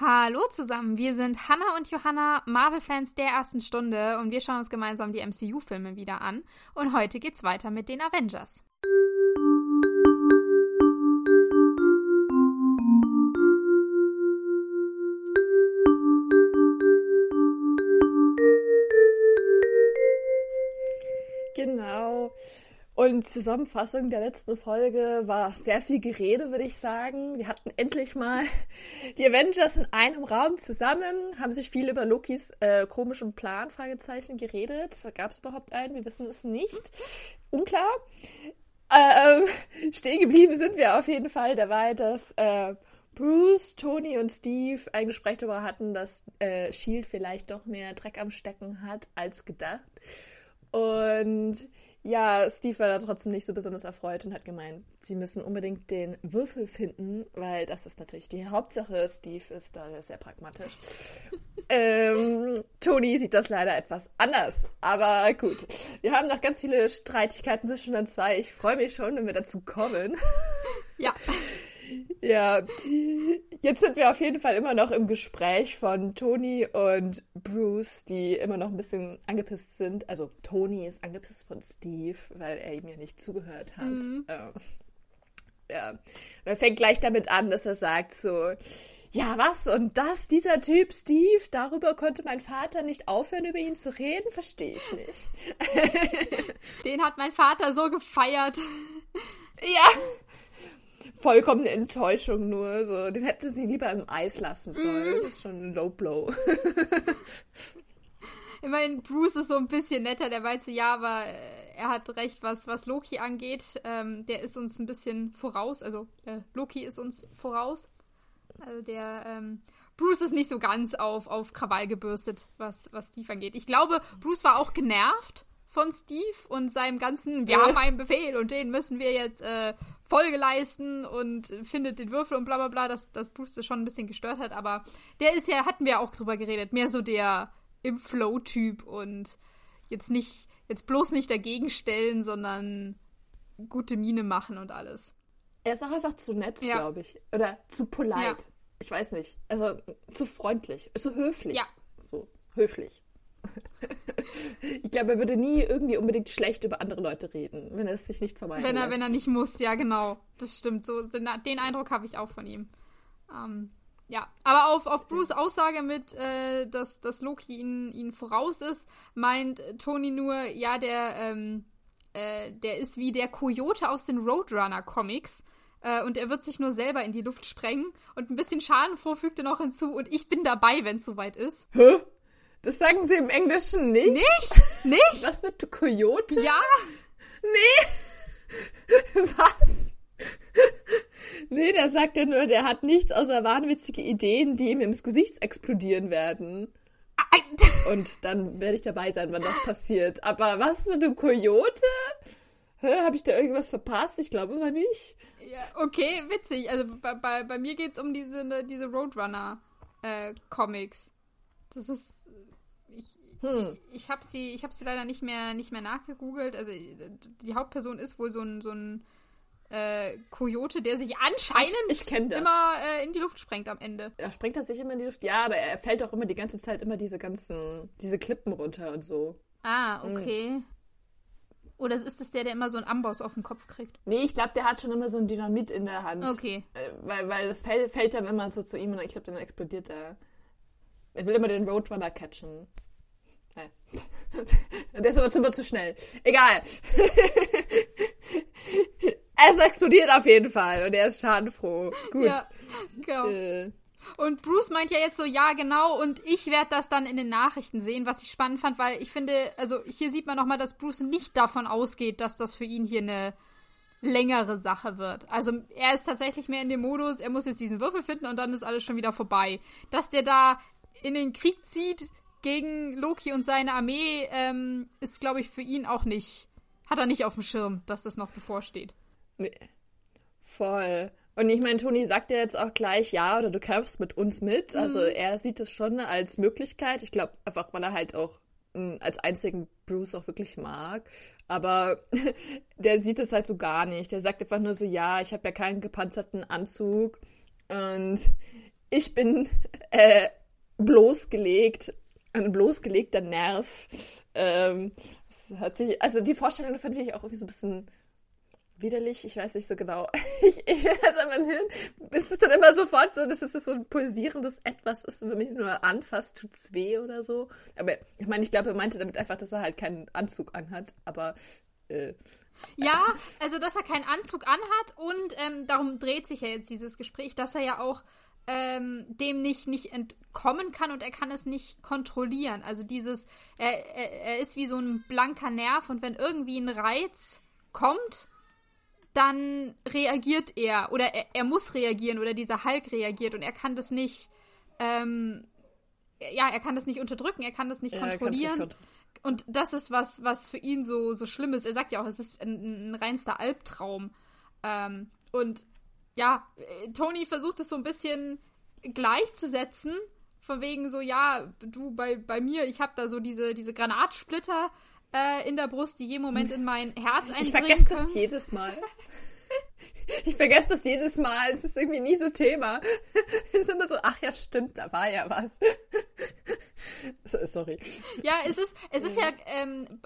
Hallo zusammen, wir sind Hannah und Johanna, Marvel-Fans der ersten Stunde und wir schauen uns gemeinsam die MCU-Filme wieder an. Und heute geht's weiter mit den Avengers. Und Zusammenfassung der letzten Folge war sehr viel Gerede, würde ich sagen. Wir hatten endlich mal die Avengers in einem Raum zusammen, haben sich viel über Lokis äh, komischen Plan, Fragezeichen, geredet. Gab es überhaupt einen? Wir wissen es nicht. Unklar. Ähm, stehen geblieben sind wir auf jeden Fall dabei, dass äh, Bruce, Tony und Steve ein Gespräch darüber hatten, dass äh, Shield vielleicht doch mehr Dreck am Stecken hat als gedacht. Und ja, Steve war da trotzdem nicht so besonders erfreut und hat gemeint, sie müssen unbedingt den Würfel finden, weil das ist natürlich die Hauptsache. Steve ist da sehr pragmatisch. ähm, Tony sieht das leider etwas anders, aber gut. Wir haben noch ganz viele Streitigkeiten zwischen uns zwei. Ich freue mich schon, wenn wir dazu kommen. ja. Ja, jetzt sind wir auf jeden Fall immer noch im Gespräch von Tony und Bruce, die immer noch ein bisschen angepisst sind. Also Tony ist angepisst von Steve, weil er ihm ja nicht zugehört hat. Mhm. Ähm, ja, und er fängt gleich damit an, dass er sagt so, ja, was und das, dieser Typ Steve, darüber konnte mein Vater nicht aufhören, über ihn zu reden, verstehe ich nicht. Den hat mein Vater so gefeiert. Ja, vollkommene Enttäuschung nur. So, den hätte sie lieber im Eis lassen sollen. Mm. Das ist schon ein Low Blow. Immerhin, Bruce ist so ein bisschen netter, der weiß so, ja, aber äh, er hat recht, was, was Loki angeht. Ähm, der ist uns ein bisschen voraus, also äh, Loki ist uns voraus. Also der ähm, Bruce ist nicht so ganz auf, auf Krawall gebürstet, was, was Steve angeht. Ich glaube, Bruce war auch genervt von Steve und seinem ganzen, wir haben einen Befehl und den müssen wir jetzt äh, Folge leisten und findet den Würfel und bla bla bla, dass, dass Bruce das schon ein bisschen gestört hat, aber der ist ja, hatten wir auch drüber geredet, mehr so der im Flow-Typ und jetzt nicht, jetzt bloß nicht dagegen stellen, sondern gute Miene machen und alles. Er ist auch einfach zu nett, ja. glaube ich. Oder zu polite. Ja. Ich weiß nicht. Also zu freundlich, zu höflich. Ja. So, höflich. ich glaube, er würde nie irgendwie unbedingt schlecht über andere Leute reden, wenn er es sich nicht vermeiden wenn er, lässt. Wenn er nicht muss, ja, genau. Das stimmt. So, den, den Eindruck habe ich auch von ihm. Ähm, ja, aber auf, auf Bruce Aussage mit, äh, dass, dass Loki ihn, ihn voraus ist, meint Tony nur, ja, der, ähm, äh, der ist wie der Coyote aus den Roadrunner-Comics. Äh, und er wird sich nur selber in die Luft sprengen. Und ein bisschen Schadenfroh fügt er noch hinzu. Und ich bin dabei, wenn es soweit ist. Hä? Das sagen sie im Englischen nicht. Nicht? Nicht? Was mit Coyote? Ja. Nee. Was? nee, der sagt ja nur, der hat nichts außer wahnwitzige Ideen, die ihm ins Gesicht explodieren werden. Und dann werde ich dabei sein, wenn das passiert. Aber was mit dem Coyote? Hä, habe ich da irgendwas verpasst? Ich glaube aber nicht. Ja, okay, witzig. Also bei, bei, bei mir geht es um diese, ne, diese Roadrunner-Comics. Äh, das ist hm. Ich habe sie, ich habe sie leider nicht mehr, nicht mehr nachgegoogelt. Also die Hauptperson ist wohl so ein, so ein äh, Coyote, der sich anscheinend ich, ich immer äh, in die Luft sprengt am Ende. Ja, sprengt er sich immer in die Luft? Ja, aber er fällt auch immer die ganze Zeit immer diese ganzen, diese Klippen runter und so. Ah, hm. okay. Hm. Oder ist es der, der immer so einen Amboss auf den Kopf kriegt? Nee, ich glaube, der hat schon immer so ein Dynamit in der Hand. Okay. Äh, weil, weil das fällt, fällt dann immer so zu ihm und ich glaube, dann explodiert er. Er will immer den Roadrunner catchen. Der ist aber zu, zu schnell. Egal. es explodiert auf jeden Fall und er ist schadenfroh. Gut. Ja, genau. Äh. Und Bruce meint ja jetzt so, ja, genau, und ich werde das dann in den Nachrichten sehen, was ich spannend fand, weil ich finde, also hier sieht man nochmal, dass Bruce nicht davon ausgeht, dass das für ihn hier eine längere Sache wird. Also er ist tatsächlich mehr in dem Modus, er muss jetzt diesen Würfel finden und dann ist alles schon wieder vorbei. Dass der da in den Krieg zieht, gegen Loki und seine Armee ähm, ist, glaube ich, für ihn auch nicht, hat er nicht auf dem Schirm, dass das noch bevorsteht. Nee. Voll. Und ich meine, Toni sagt ja jetzt auch gleich, ja, oder du kämpfst mit uns mit. Mhm. Also er sieht es schon als Möglichkeit. Ich glaube, einfach, weil er halt auch mh, hm, als einzigen Bruce auch wirklich mag. Aber der sieht es halt so gar nicht. Der sagt einfach nur so, ja, ich habe ja keinen gepanzerten Anzug. Und ich bin äh, bloßgelegt, ein bloßgelegter Nerv. Ähm, hat sich, also die Vorstellung fand ich auch irgendwie so ein bisschen widerlich, ich weiß nicht so genau. Ich, ich also in meinem Hirn ist es dann immer sofort so, dass es so ein pulsierendes Etwas ist, wenn man ihn nur anfasst, tut es weh oder so. Aber ich meine, ich glaube, er meinte damit einfach, dass er halt keinen Anzug anhat, aber äh, ja, also dass er keinen Anzug anhat und ähm, darum dreht sich ja jetzt dieses Gespräch, dass er ja auch ähm, dem nicht, nicht entkommen kann und er kann es nicht kontrollieren. Also dieses, er, er, er ist wie so ein blanker Nerv und wenn irgendwie ein Reiz kommt, dann reagiert er oder er, er, muss reagieren oder dieser Hulk reagiert und er kann das nicht, ähm, ja, er kann das nicht unterdrücken, er kann das nicht ja, kontrollieren. Nicht und das ist was, was für ihn so, so schlimm ist. Er sagt ja auch, es ist ein, ein reinster Albtraum. Ähm, und ja, Tony versucht es so ein bisschen gleichzusetzen. Von wegen so, ja, du bei, bei mir, ich habe da so diese, diese Granatsplitter äh, in der Brust, die jeden Moment in mein Herz eindringen Ich vergesse das jedes Mal. Ich vergesse das jedes Mal. Es ist irgendwie nie so Thema. Es ist immer so, ach ja, stimmt, da war ja was. Sorry. Ja, es ist, es ist ja, ähm,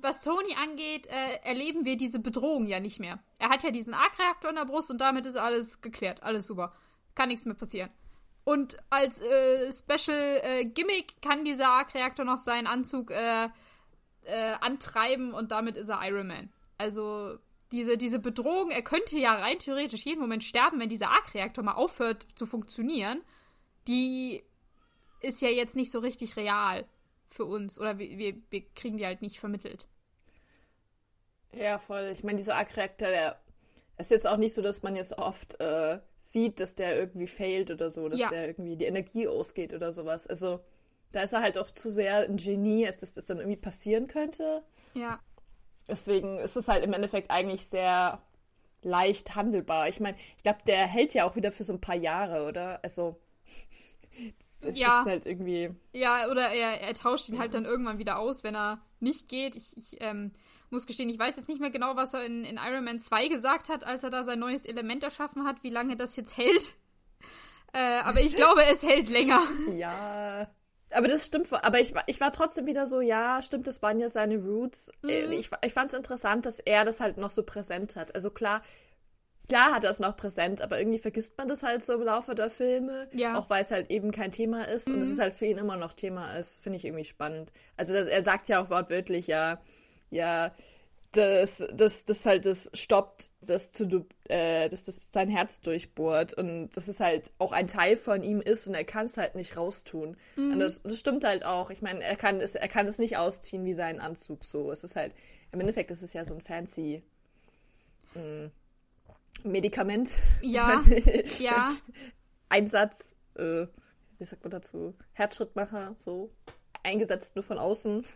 was Tony angeht, äh, erleben wir diese Bedrohung ja nicht mehr. Er hat ja diesen Arc-Reaktor in der Brust und damit ist alles geklärt. Alles super. Kann nichts mehr passieren. Und als äh, Special äh, Gimmick kann dieser Arc-Reaktor noch seinen Anzug äh, äh, antreiben und damit ist er Iron Man. Also diese, diese Bedrohung, er könnte ja rein theoretisch jeden Moment sterben, wenn dieser Arc-Reaktor mal aufhört zu funktionieren. Die ist ja jetzt nicht so richtig real für uns. Oder wir, wir, wir kriegen die halt nicht vermittelt. Ja, voll. Ich meine, dieser Arc-Reaktor, der ist jetzt auch nicht so, dass man jetzt oft äh, sieht, dass der irgendwie failt oder so, dass ja. der irgendwie die Energie ausgeht oder sowas. Also da ist er halt auch zu sehr ein Genie, als dass das dann irgendwie passieren könnte. Ja. Deswegen ist es halt im Endeffekt eigentlich sehr leicht handelbar. Ich meine, ich glaube, der hält ja auch wieder für so ein paar Jahre, oder? Also, das ja. ist halt irgendwie. Ja, oder er, er tauscht ihn halt dann irgendwann wieder aus, wenn er nicht geht. Ich, ich ähm, muss gestehen, ich weiß jetzt nicht mehr genau, was er in, in Iron Man 2 gesagt hat, als er da sein neues Element erschaffen hat, wie lange das jetzt hält. Äh, aber ich glaube, es hält länger. Ja. Aber das stimmt, aber ich, ich war trotzdem wieder so, ja, stimmt, das waren ja seine Roots. Äh, mhm. Ich, ich fand es interessant, dass er das halt noch so präsent hat. Also klar, klar hat er es noch präsent, aber irgendwie vergisst man das halt so im Laufe der Filme. Ja. Auch weil es halt eben kein Thema ist mhm. und es ist halt für ihn immer noch Thema ist, finde ich irgendwie spannend. Also das, er sagt ja auch wortwörtlich, ja, ja, dass das, das halt das stoppt, dass, zu, äh, dass das sein Herz durchbohrt und dass es halt auch ein Teil von ihm ist und er kann es halt nicht raustun. Mhm. Und das, das, stimmt halt auch. Ich meine, er kann es, er kann es nicht ausziehen wie seinen Anzug so. Es ist halt, im Endeffekt ist es ja so ein fancy mh, mm, Medikament. Ja. ja. Einsatz, äh, wie sagt man dazu? Herzschrittmacher, so eingesetzt nur von außen.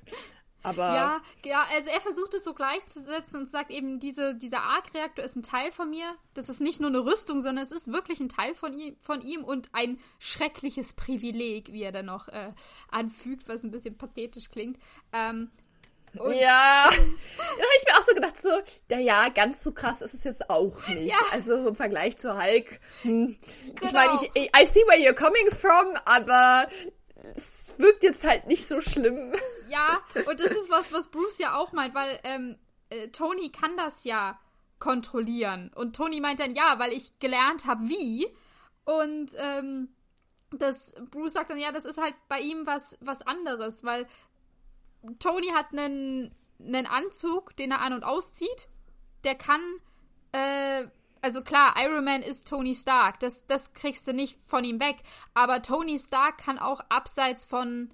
Aber ja, ja, also er versucht es so gleichzusetzen und sagt eben, diese, dieser Arc-Reaktor ist ein Teil von mir. Das ist nicht nur eine Rüstung, sondern es ist wirklich ein Teil von ihm, von ihm und ein schreckliches Privileg, wie er dann noch äh, anfügt, was ein bisschen pathetisch klingt. Ähm, ja, da habe ich mir auch so gedacht, so, ja, ja, ganz so krass ist es jetzt auch nicht. Ja. Also im Vergleich zu Hulk. Hm. Genau. Ich meine, ich, I see where you're coming from, aber es wirkt jetzt halt nicht so schlimm. Ja, und das ist was, was Bruce ja auch meint, weil ähm, äh, Tony kann das ja kontrollieren. Und Tony meint dann, ja, weil ich gelernt habe, wie. Und ähm, das, Bruce sagt dann, ja, das ist halt bei ihm was, was anderes, weil Tony hat einen, einen Anzug, den er an- und auszieht. Der kann äh, also klar, Iron Man ist Tony Stark. Das, das kriegst du nicht von ihm weg. Aber Tony Stark kann auch abseits von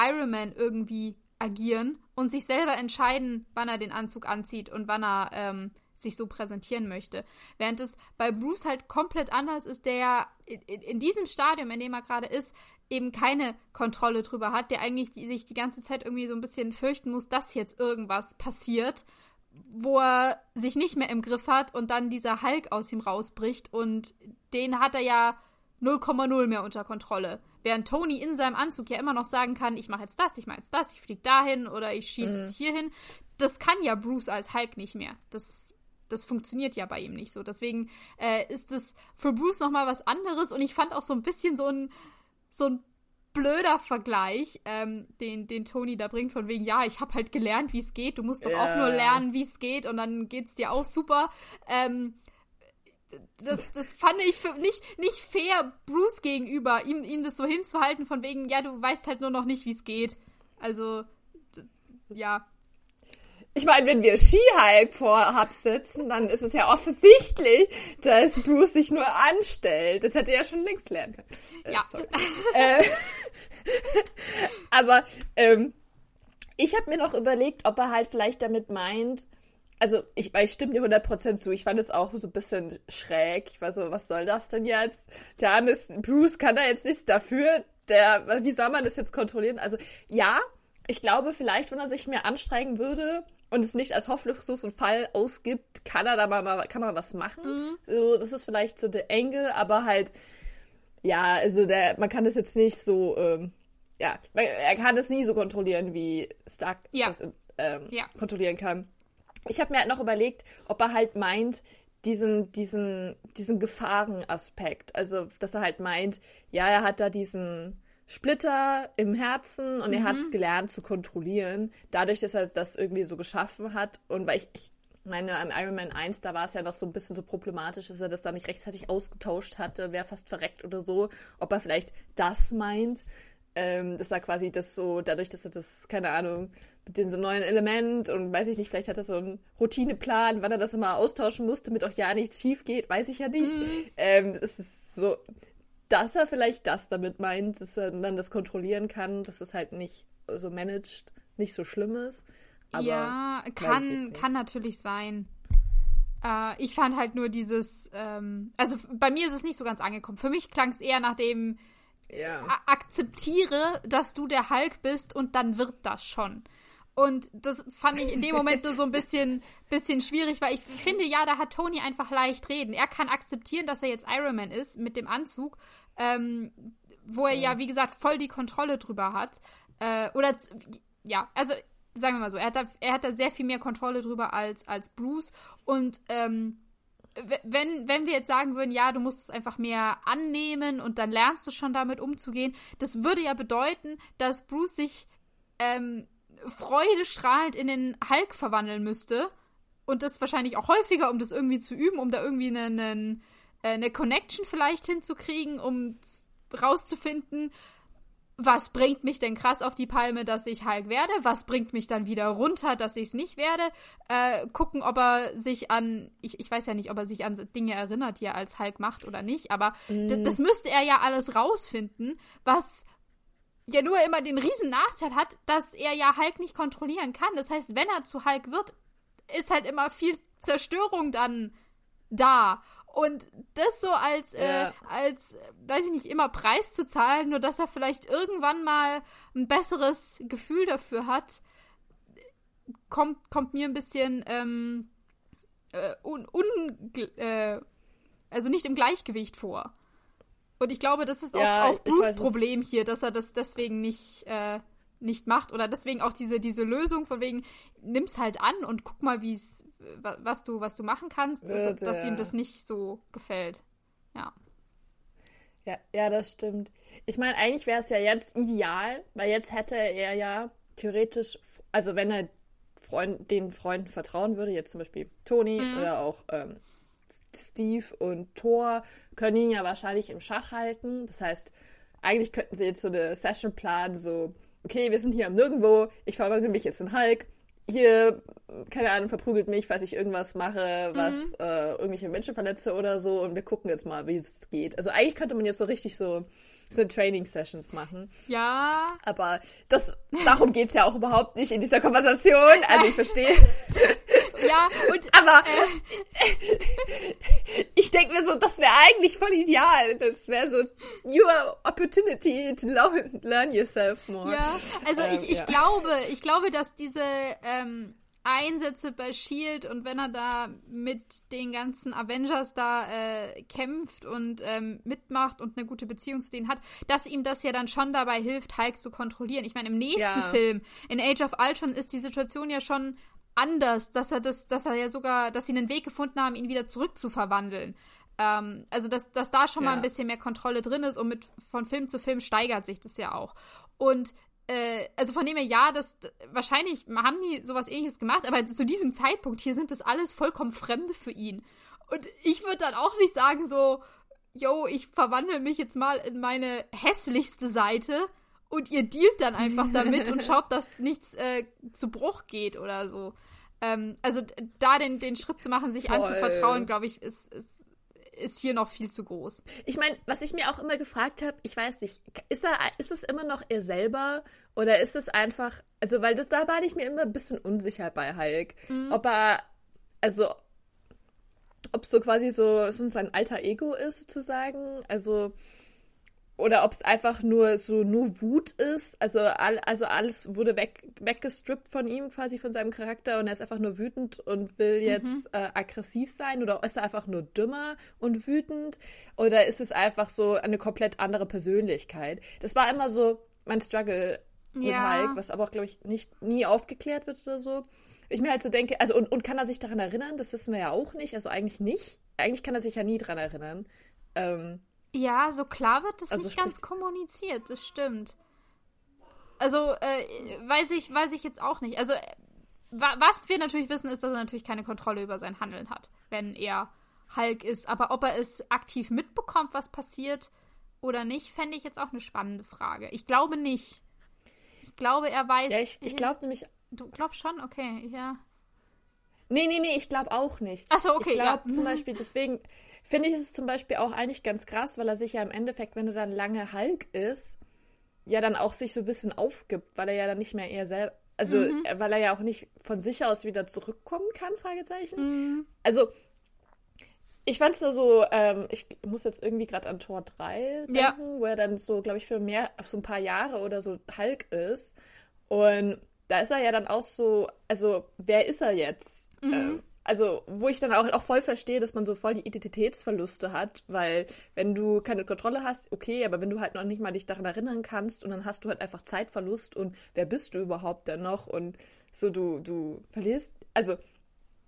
Iron Man irgendwie agieren und sich selber entscheiden, wann er den Anzug anzieht und wann er ähm, sich so präsentieren möchte. Während es bei Bruce halt komplett anders ist, der ja in, in diesem Stadium, in dem er gerade ist, eben keine Kontrolle drüber hat, der eigentlich die, sich die ganze Zeit irgendwie so ein bisschen fürchten muss, dass jetzt irgendwas passiert wo er sich nicht mehr im Griff hat und dann dieser Hulk aus ihm rausbricht und den hat er ja 0,0 mehr unter Kontrolle. Während Tony in seinem Anzug ja immer noch sagen kann, ich mache jetzt das, ich mache jetzt das, ich fliege dahin oder ich schieße mhm. hierhin. Das kann ja Bruce als Hulk nicht mehr. Das das funktioniert ja bei ihm nicht so. Deswegen äh, ist es für Bruce nochmal was anderes und ich fand auch so ein bisschen so ein, so ein blöder Vergleich, ähm, den, den Tony da bringt, von wegen, ja, ich habe halt gelernt, wie es geht, du musst doch ja. auch nur lernen, wie es geht und dann geht's dir auch super. Ähm, das, das fand ich für nicht, nicht fair Bruce gegenüber, ihm, ihm das so hinzuhalten, von wegen, ja, du weißt halt nur noch nicht, wie es geht. Also, ja. Ich meine, wenn wir Ski-Hulk vor Hub sitzen, dann ist es ja offensichtlich, dass Bruce sich nur anstellt. Das hätte er ja schon längst lernen können. Äh, ja. äh, aber ähm, ich habe mir noch überlegt, ob er halt vielleicht damit meint, also ich, ich stimme dir 100% zu. Ich fand es auch so ein bisschen schräg. Ich war so, was soll das denn jetzt? Der arme Bruce kann da jetzt nichts dafür. Der, wie soll man das jetzt kontrollieren? Also ja, ich glaube vielleicht, wenn er sich mehr anstrengen würde und es nicht als hoffnungslosen Fall ausgibt, kann er da mal, kann man was machen. Mhm. So, das ist vielleicht so der Engel, aber halt, ja, also der, man kann das jetzt nicht so, ähm, ja, er kann das nie so kontrollieren, wie Stark ja. das ähm, ja. kontrollieren kann ich habe mir halt noch überlegt, ob er halt meint, diesen, diesen, diesen Gefahrenaspekt. Also, dass er halt meint, ja, er hat da diesen Splitter im Herzen und mhm. er hat es gelernt zu kontrollieren, dadurch, dass er das irgendwie so geschaffen hat. Und weil ich, ich meine, an Iron Man 1, da war es ja noch so ein bisschen so problematisch, dass er das da nicht rechtzeitig ausgetauscht hatte, wäre fast verreckt oder so. Ob er vielleicht das meint, ähm, dass er quasi das so, dadurch, dass er das, keine Ahnung, mit dem so neuen Element und weiß ich nicht, vielleicht hat er so einen Routineplan, wann er das immer austauschen muss, damit auch ja nichts schief geht, weiß ich ja nicht. Mhm. Ähm, es ist so, dass er vielleicht das damit meint, dass er dann das kontrollieren kann, dass es halt nicht so managed, nicht so schlimm ist. Aber ja, kann, kann natürlich sein. Äh, ich fand halt nur dieses, ähm, also bei mir ist es nicht so ganz angekommen. Für mich klang es eher nach dem, ja. akzeptiere, dass du der Hulk bist und dann wird das schon. Und das fand ich in dem Moment nur so ein bisschen, bisschen schwierig, weil ich finde, ja, da hat Tony einfach leicht reden. Er kann akzeptieren, dass er jetzt Iron Man ist mit dem Anzug, ähm, wo er ja. ja, wie gesagt, voll die Kontrolle drüber hat. Äh, oder, ja, also sagen wir mal so, er hat, da, er hat da sehr viel mehr Kontrolle drüber als, als Bruce. Und ähm, wenn, wenn wir jetzt sagen würden, ja, du musst es einfach mehr annehmen und dann lernst du schon damit umzugehen, das würde ja bedeuten, dass Bruce sich ähm, freudestrahlend in den Hulk verwandeln müsste. Und das wahrscheinlich auch häufiger, um das irgendwie zu üben, um da irgendwie eine, eine, Connection vielleicht hinzukriegen, um rauszufinden, was bringt mich denn krass auf die Palme, dass ich Hulk werde? Was bringt mich dann wieder runter, dass ich es nicht werde? Äh, gucken, ob er sich an, ich, ich weiß ja nicht, ob er sich an Dinge erinnert, die er als Hulk macht oder nicht, aber mm. das müsste er ja alles rausfinden, was ja nur immer den riesen Nachteil hat, dass er ja Hulk nicht kontrollieren kann. Das heißt, wenn er zu Hulk wird, ist halt immer viel Zerstörung dann da. Und das so als, äh, ja. äh, als, weiß ich nicht, immer Preis zu zahlen, nur dass er vielleicht irgendwann mal ein besseres Gefühl dafür hat, kommt, kommt mir ein bisschen ähm, äh, un, un äh, also nicht im Gleichgewicht vor. Und ich glaube, das ist ja, auch, auch Bruce Problem hier, dass er das deswegen nicht, äh, nicht macht. Oder deswegen auch diese, diese Lösung von wegen, nimm's halt an und guck mal, wie es was du, was du machen kannst, dass, dass ihm das nicht so gefällt. Ja. Ja, ja, das stimmt. Ich meine, eigentlich wäre es ja jetzt ideal, weil jetzt hätte er ja theoretisch, also wenn er Freund, den Freunden vertrauen würde, jetzt zum Beispiel Toni mhm. oder auch ähm, Steve und Thor, können ihn ja wahrscheinlich im Schach halten. Das heißt, eigentlich könnten sie jetzt so eine Session planen, so, okay, wir sind hier am Nirgendwo, ich verwandle mich jetzt in Hulk, hier, keine Ahnung, verprügelt mich, falls ich irgendwas mache, was mhm. äh, irgendwelche Menschen verletze oder so. Und wir gucken jetzt mal, wie es geht. Also eigentlich könnte man jetzt so richtig so, so Training-Sessions machen. Ja. Aber das, darum geht es ja auch überhaupt nicht in dieser Konversation. Also ich verstehe. Ja, und. Aber äh, ich denke mir so, das wäre eigentlich voll ideal. Das wäre so your opportunity to learn yourself more. Ja, also ähm, ich, ich ja. glaube, ich glaube, dass diese ähm, Einsätze bei Shield und wenn er da mit den ganzen Avengers da äh, kämpft und ähm, mitmacht und eine gute Beziehung zu denen hat, dass ihm das ja dann schon dabei hilft, Hulk zu kontrollieren. Ich meine, im nächsten ja. Film, in Age of Ultron, ist die Situation ja schon anders, dass er das, dass er ja sogar, dass sie einen Weg gefunden haben, ihn wieder zurückzuverwandeln. Ähm, also, dass, dass da schon ja. mal ein bisschen mehr Kontrolle drin ist und mit von Film zu Film steigert sich das ja auch. Und äh, also von dem her, ja, das wahrscheinlich haben die sowas ähnliches gemacht, aber zu diesem Zeitpunkt hier sind das alles vollkommen Fremde für ihn. Und ich würde dann auch nicht sagen, so, yo, ich verwandle mich jetzt mal in meine hässlichste Seite und ihr dealt dann einfach damit und schaut, dass nichts äh, zu Bruch geht oder so. Ähm, also da den, den Schritt zu machen, sich Voll. anzuvertrauen, glaube ich, ist, ist, ist hier noch viel zu groß. Ich meine, was ich mir auch immer gefragt habe, ich weiß nicht, ist, er, ist es immer noch er selber oder ist es einfach, also weil das da war ich mir immer ein bisschen unsicher bei Hulk, mhm. ob er, also ob es so quasi so, so sein alter Ego ist sozusagen, also oder ob es einfach nur so nur Wut ist. Also, all, also alles wurde weg, weggestrippt von ihm, quasi von seinem Charakter und er ist einfach nur wütend und will mhm. jetzt mhm. äh, aggressiv sein oder ist er einfach nur dümmer und wütend oder ist es einfach so eine komplett andere Persönlichkeit? Das war immer so mein Struggle mit ja. Hulk, was aber auch, glaube ich, nicht nie aufgeklärt wird oder so. Ich mir halt so denke, also und, und kann er sich daran erinnern? Das wissen wir ja auch nicht. Also eigentlich nicht. Eigentlich kann er sich ja nie daran erinnern. Ähm, ja, so klar wird das also nicht ganz kommuniziert, das stimmt. Also, äh, weiß ich, weiß ich jetzt auch nicht. Also, äh, was wir natürlich wissen, ist, dass er natürlich keine Kontrolle über sein Handeln hat, wenn er Hulk ist. Aber ob er es aktiv mitbekommt, was passiert oder nicht, fände ich jetzt auch eine spannende Frage. Ich glaube nicht. Ich glaube, er weiß. Ja, ich, ich glaube nämlich. Du glaubst schon? Okay, ja. Nee, nee, nee, ich glaube auch nicht. Achso, okay. Ich glaube ja. zum Beispiel, deswegen, finde ich es zum Beispiel auch eigentlich ganz krass, weil er sich ja im Endeffekt, wenn er dann lange Hulk ist, ja dann auch sich so ein bisschen aufgibt, weil er ja dann nicht mehr eher selber, also mhm. weil er ja auch nicht von sich aus wieder zurückkommen kann, Fragezeichen. Mhm. Also ich fand es nur so, ähm, ich muss jetzt irgendwie gerade an Tor 3 denken, ja. wo er dann so, glaube ich, für mehr, so ein paar Jahre oder so Hulk ist. Und da ist er ja dann auch so, also wer ist er jetzt? Mhm. Ähm, also wo ich dann auch, auch voll verstehe, dass man so voll die Identitätsverluste hat, weil wenn du keine Kontrolle hast, okay, aber wenn du halt noch nicht mal dich daran erinnern kannst und dann hast du halt einfach Zeitverlust und wer bist du überhaupt denn noch und so du, du verlierst, also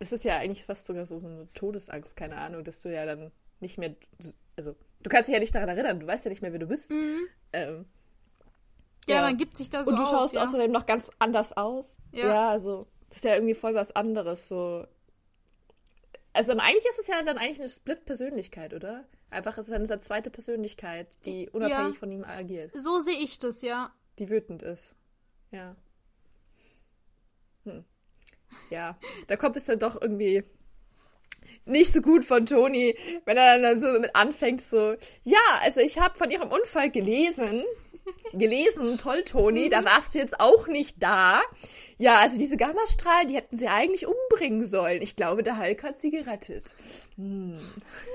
es ist ja eigentlich fast sogar so, so eine Todesangst, keine Ahnung, dass du ja dann nicht mehr, also du kannst dich ja nicht daran erinnern, du weißt ja nicht mehr, wer du bist. Mhm. Ähm, ja, ja, man gibt sich da so Und du schaust auf, ja. außerdem noch ganz anders aus. Ja. ja, also das ist ja irgendwie voll was anderes, so also eigentlich ist es ja dann eigentlich eine Split-Persönlichkeit, oder? Einfach ist es dann eine zweite Persönlichkeit, die unabhängig ja. von ihm agiert. So sehe ich das, ja. Die wütend ist. Ja. Hm. Ja, da kommt es dann doch irgendwie nicht so gut von Toni, wenn er dann so mit anfängt, so, ja, also ich habe von ihrem Unfall gelesen gelesen, toll, Toni, da warst du jetzt auch nicht da. Ja, also diese Gammastrahlen, die hätten sie eigentlich umbringen sollen. Ich glaube, der Hulk hat sie gerettet. Hm.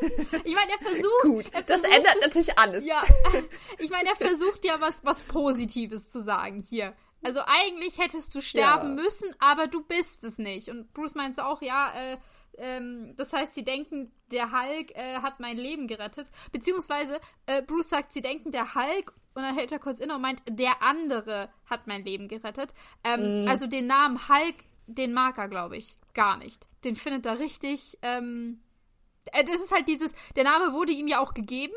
Ich meine, er versucht. Gut, er das versucht ändert es, natürlich alles. Ja, ich meine, er versucht ja was, was Positives zu sagen hier. Also eigentlich hättest du sterben ja. müssen, aber du bist es nicht. Und Bruce meint so auch, ja, äh, ähm, das heißt, sie denken, der Hulk äh, hat mein Leben gerettet. Beziehungsweise, äh, Bruce sagt, sie denken, der Hulk und dann hält er kurz inne und meint, der andere hat mein Leben gerettet. Ähm, mm. Also den Namen Hulk, den mag er, glaube ich, gar nicht. Den findet er richtig. Ähm, äh, das ist halt dieses, der Name wurde ihm ja auch gegeben,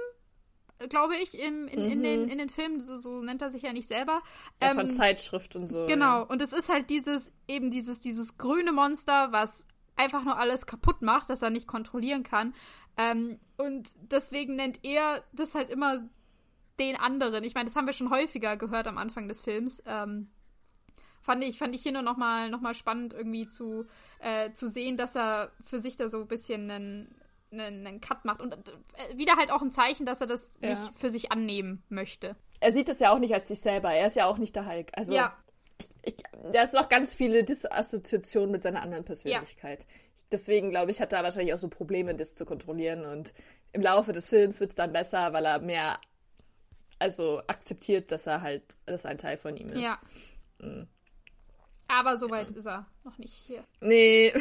glaube ich, im, in, mhm. in, den, mhm. in den Filmen. So, so nennt er sich ja nicht selber. Ja, von ähm, Zeitschrift und so. Genau. Ja. Und es ist halt dieses, eben dieses, dieses grüne Monster, was einfach nur alles kaputt macht, dass er nicht kontrollieren kann. Ähm, und deswegen nennt er das halt immer den anderen. Ich meine, das haben wir schon häufiger gehört am Anfang des Films. Ähm, fand ich, fand ich hier nur nochmal noch mal spannend, irgendwie zu, äh, zu sehen, dass er für sich da so ein bisschen einen, einen, einen Cut macht. Und äh, wieder halt auch ein Zeichen, dass er das ja. nicht für sich annehmen möchte. Er sieht es ja auch nicht als sich selber. Er ist ja auch nicht der Hulk. Also, ja. Ich, ich, da ist noch ganz viele Disassoziationen mit seiner anderen Persönlichkeit. Ja. Deswegen, glaube ich, hat er wahrscheinlich auch so Probleme, das zu kontrollieren. Und im Laufe des Films wird es dann besser, weil er mehr also akzeptiert, dass er halt, dass ein Teil von ihm ist. Ja. Mhm. Aber soweit ja. ist er noch nicht hier. Nee.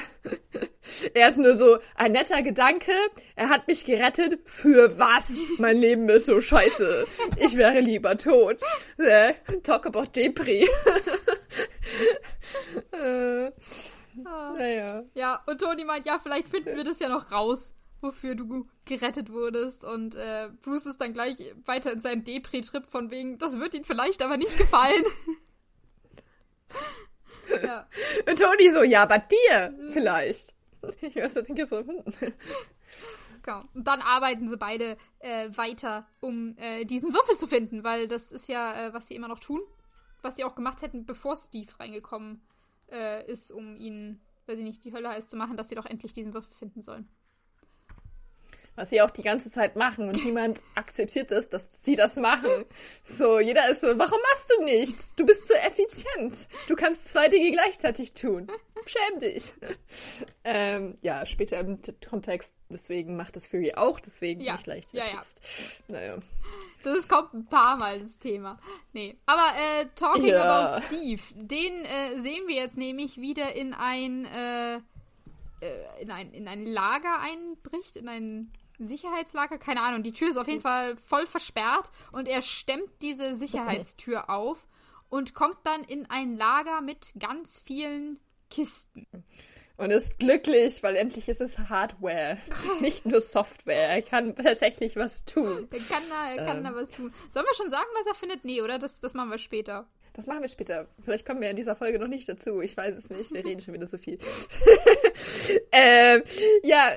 er ist nur so ein netter Gedanke. Er hat mich gerettet. Für was? Mein Leben ist so scheiße. Ich wäre lieber tot. Äh, talk about Depri. Äh, Ah. Naja. Ja, und Toni meint, ja, vielleicht finden wir das ja noch raus, wofür du gerettet wurdest. Und äh, Bruce ist dann gleich weiter in seinem Depri-Trip von wegen, das wird ihm vielleicht aber nicht gefallen. ja. Und Toni so, ja, aber dir vielleicht. Ich also denke so, hm. Genau. Und dann arbeiten sie beide äh, weiter, um äh, diesen Würfel zu finden, weil das ist ja, äh, was sie immer noch tun. Was sie auch gemacht hätten, bevor Steve reingekommen äh, ist, um ihnen, weiß ich nicht, die Hölle heiß zu machen, dass sie doch endlich diesen Würfel finden sollen was sie auch die ganze Zeit machen und niemand akzeptiert es, dass sie das machen. So, jeder ist so, warum machst du nichts? Du bist so effizient. Du kannst zwei Dinge gleichzeitig tun. Schäm dich. ähm, ja, später im Kontext, deswegen macht das Fury auch, deswegen ja. nicht leicht ja. Ja. Naja. Das kommt ein paar Mal das Thema. Nee. Aber äh, talking ja. about Steve, den äh, sehen wir jetzt nämlich wieder in ein äh, äh in ein, in ein Lager einbricht, in ein Sicherheitslager, keine Ahnung. Die Tür ist auf jeden Fall voll versperrt und er stemmt diese Sicherheitstür auf und kommt dann in ein Lager mit ganz vielen Kisten. Und ist glücklich, weil endlich ist es Hardware, nicht nur Software. Er kann tatsächlich was tun. Er kann da, er kann ähm. da was tun. Sollen wir schon sagen, was er findet? Nee, oder? Das, das machen wir später. Das machen wir später. Vielleicht kommen wir in dieser Folge noch nicht dazu. Ich weiß es nicht. Wir reden schon wieder so viel. ähm, ja,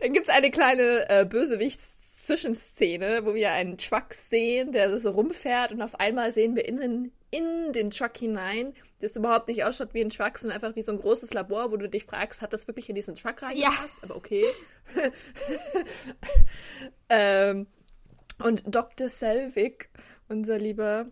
dann gibt es eine kleine äh, Bösewichts-Zwischenszene, wo wir einen Truck sehen, der so rumfährt und auf einmal sehen wir innen in den Truck hinein, das überhaupt nicht ausschaut wie ein Truck, sondern einfach wie so ein großes Labor, wo du dich fragst, hat das wirklich in diesen Truck reingepasst? Ja. Aber okay. ähm, und Dr. Selvig, unser lieber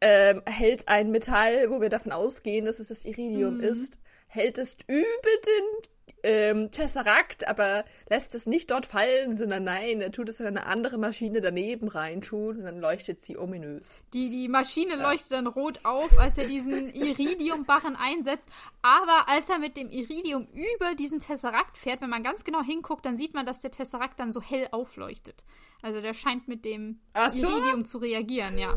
ähm, hält ein Metall, wo wir davon ausgehen, dass es das Iridium mhm. ist, hält es über den ähm, Tesseract, aber lässt es nicht dort fallen, sondern nein, er tut es in eine andere Maschine daneben rein tun und dann leuchtet sie ominös. Die, die Maschine ja. leuchtet dann rot auf, als er diesen Iridiumbarren einsetzt, aber als er mit dem Iridium über diesen Tesseract fährt, wenn man ganz genau hinguckt, dann sieht man, dass der Tesseract dann so hell aufleuchtet. Also der scheint mit dem so? Iridium zu reagieren, ja.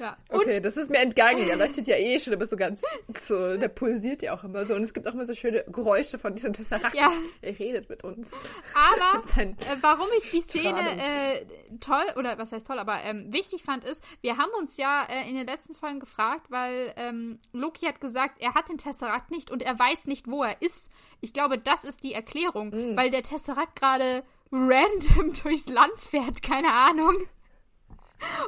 Ja. Okay, das ist mir entgangen. Der leuchtet ja eh schon immer so ganz so, der pulsiert ja auch immer so. Und es gibt auch immer so schöne Geräusche von diesem Tesseract. Ja. Er redet mit uns. Aber äh, warum ich die Szene äh, toll, oder was heißt toll, aber ähm, wichtig fand, ist, wir haben uns ja äh, in den letzten Folgen gefragt, weil ähm, Loki hat gesagt, er hat den Tesseract nicht und er weiß nicht, wo er ist. Ich glaube, das ist die Erklärung, mhm. weil der Tesseract gerade random durchs Land fährt, keine Ahnung.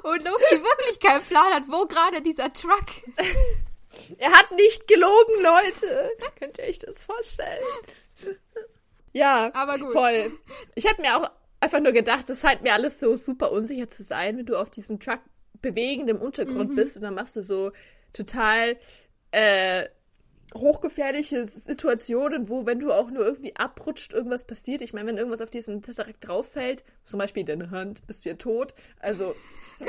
Und Loki wirklich keinen Plan hat, wo gerade dieser Truck ist. Er hat nicht gelogen, Leute. Könnt ihr euch das vorstellen? Ja, aber gut. voll. Ich habe mir auch einfach nur gedacht, es scheint mir alles so super unsicher zu sein, wenn du auf diesem Truck bewegend im Untergrund mhm. bist und dann machst du so total äh, hochgefährliche Situationen, wo, wenn du auch nur irgendwie abrutscht, irgendwas passiert. Ich meine, wenn irgendwas auf diesen Tesseract drauffällt, zum Beispiel deine Hand, bist du ja tot. Also,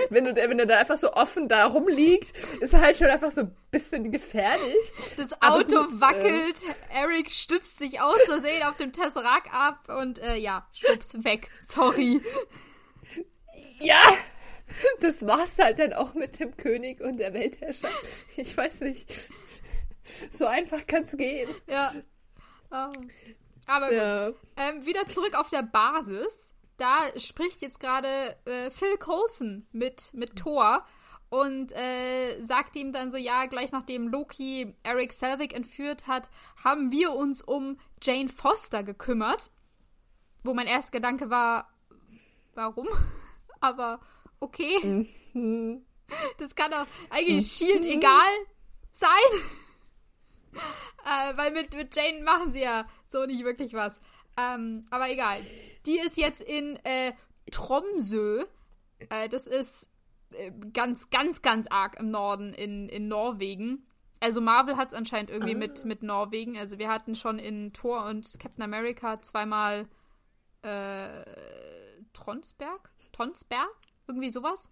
wenn du, wenn du da einfach so offen da rumliegt, ist er halt schon einfach so ein bisschen gefährlich. Das Auto gut, wackelt, äh, Eric stützt sich aus Versehen auf dem Tesseract ab und äh, ja, schwupps, weg. Sorry. Ja! Das war's halt dann auch mit dem König und der Weltherrscher. Ich weiß nicht. So einfach kann es gehen. Ja. Oh. Aber gut. Ja. Ähm, wieder zurück auf der Basis. Da spricht jetzt gerade äh, Phil Coulson mit, mit Thor und äh, sagt ihm dann so, ja, gleich nachdem Loki Eric Selvig entführt hat, haben wir uns um Jane Foster gekümmert. Wo mein erster Gedanke war, warum? Aber okay. Mhm. Das kann doch eigentlich Shield egal sein. äh, weil mit, mit Jane machen sie ja so nicht wirklich was. Ähm, aber egal. Die ist jetzt in äh, Tromsø. Äh, das ist äh, ganz, ganz, ganz arg im Norden in, in Norwegen. Also Marvel hat es anscheinend irgendwie ah. mit, mit Norwegen. Also wir hatten schon in Thor und Captain America zweimal äh, Tronsberg? Tonsberg? Irgendwie sowas.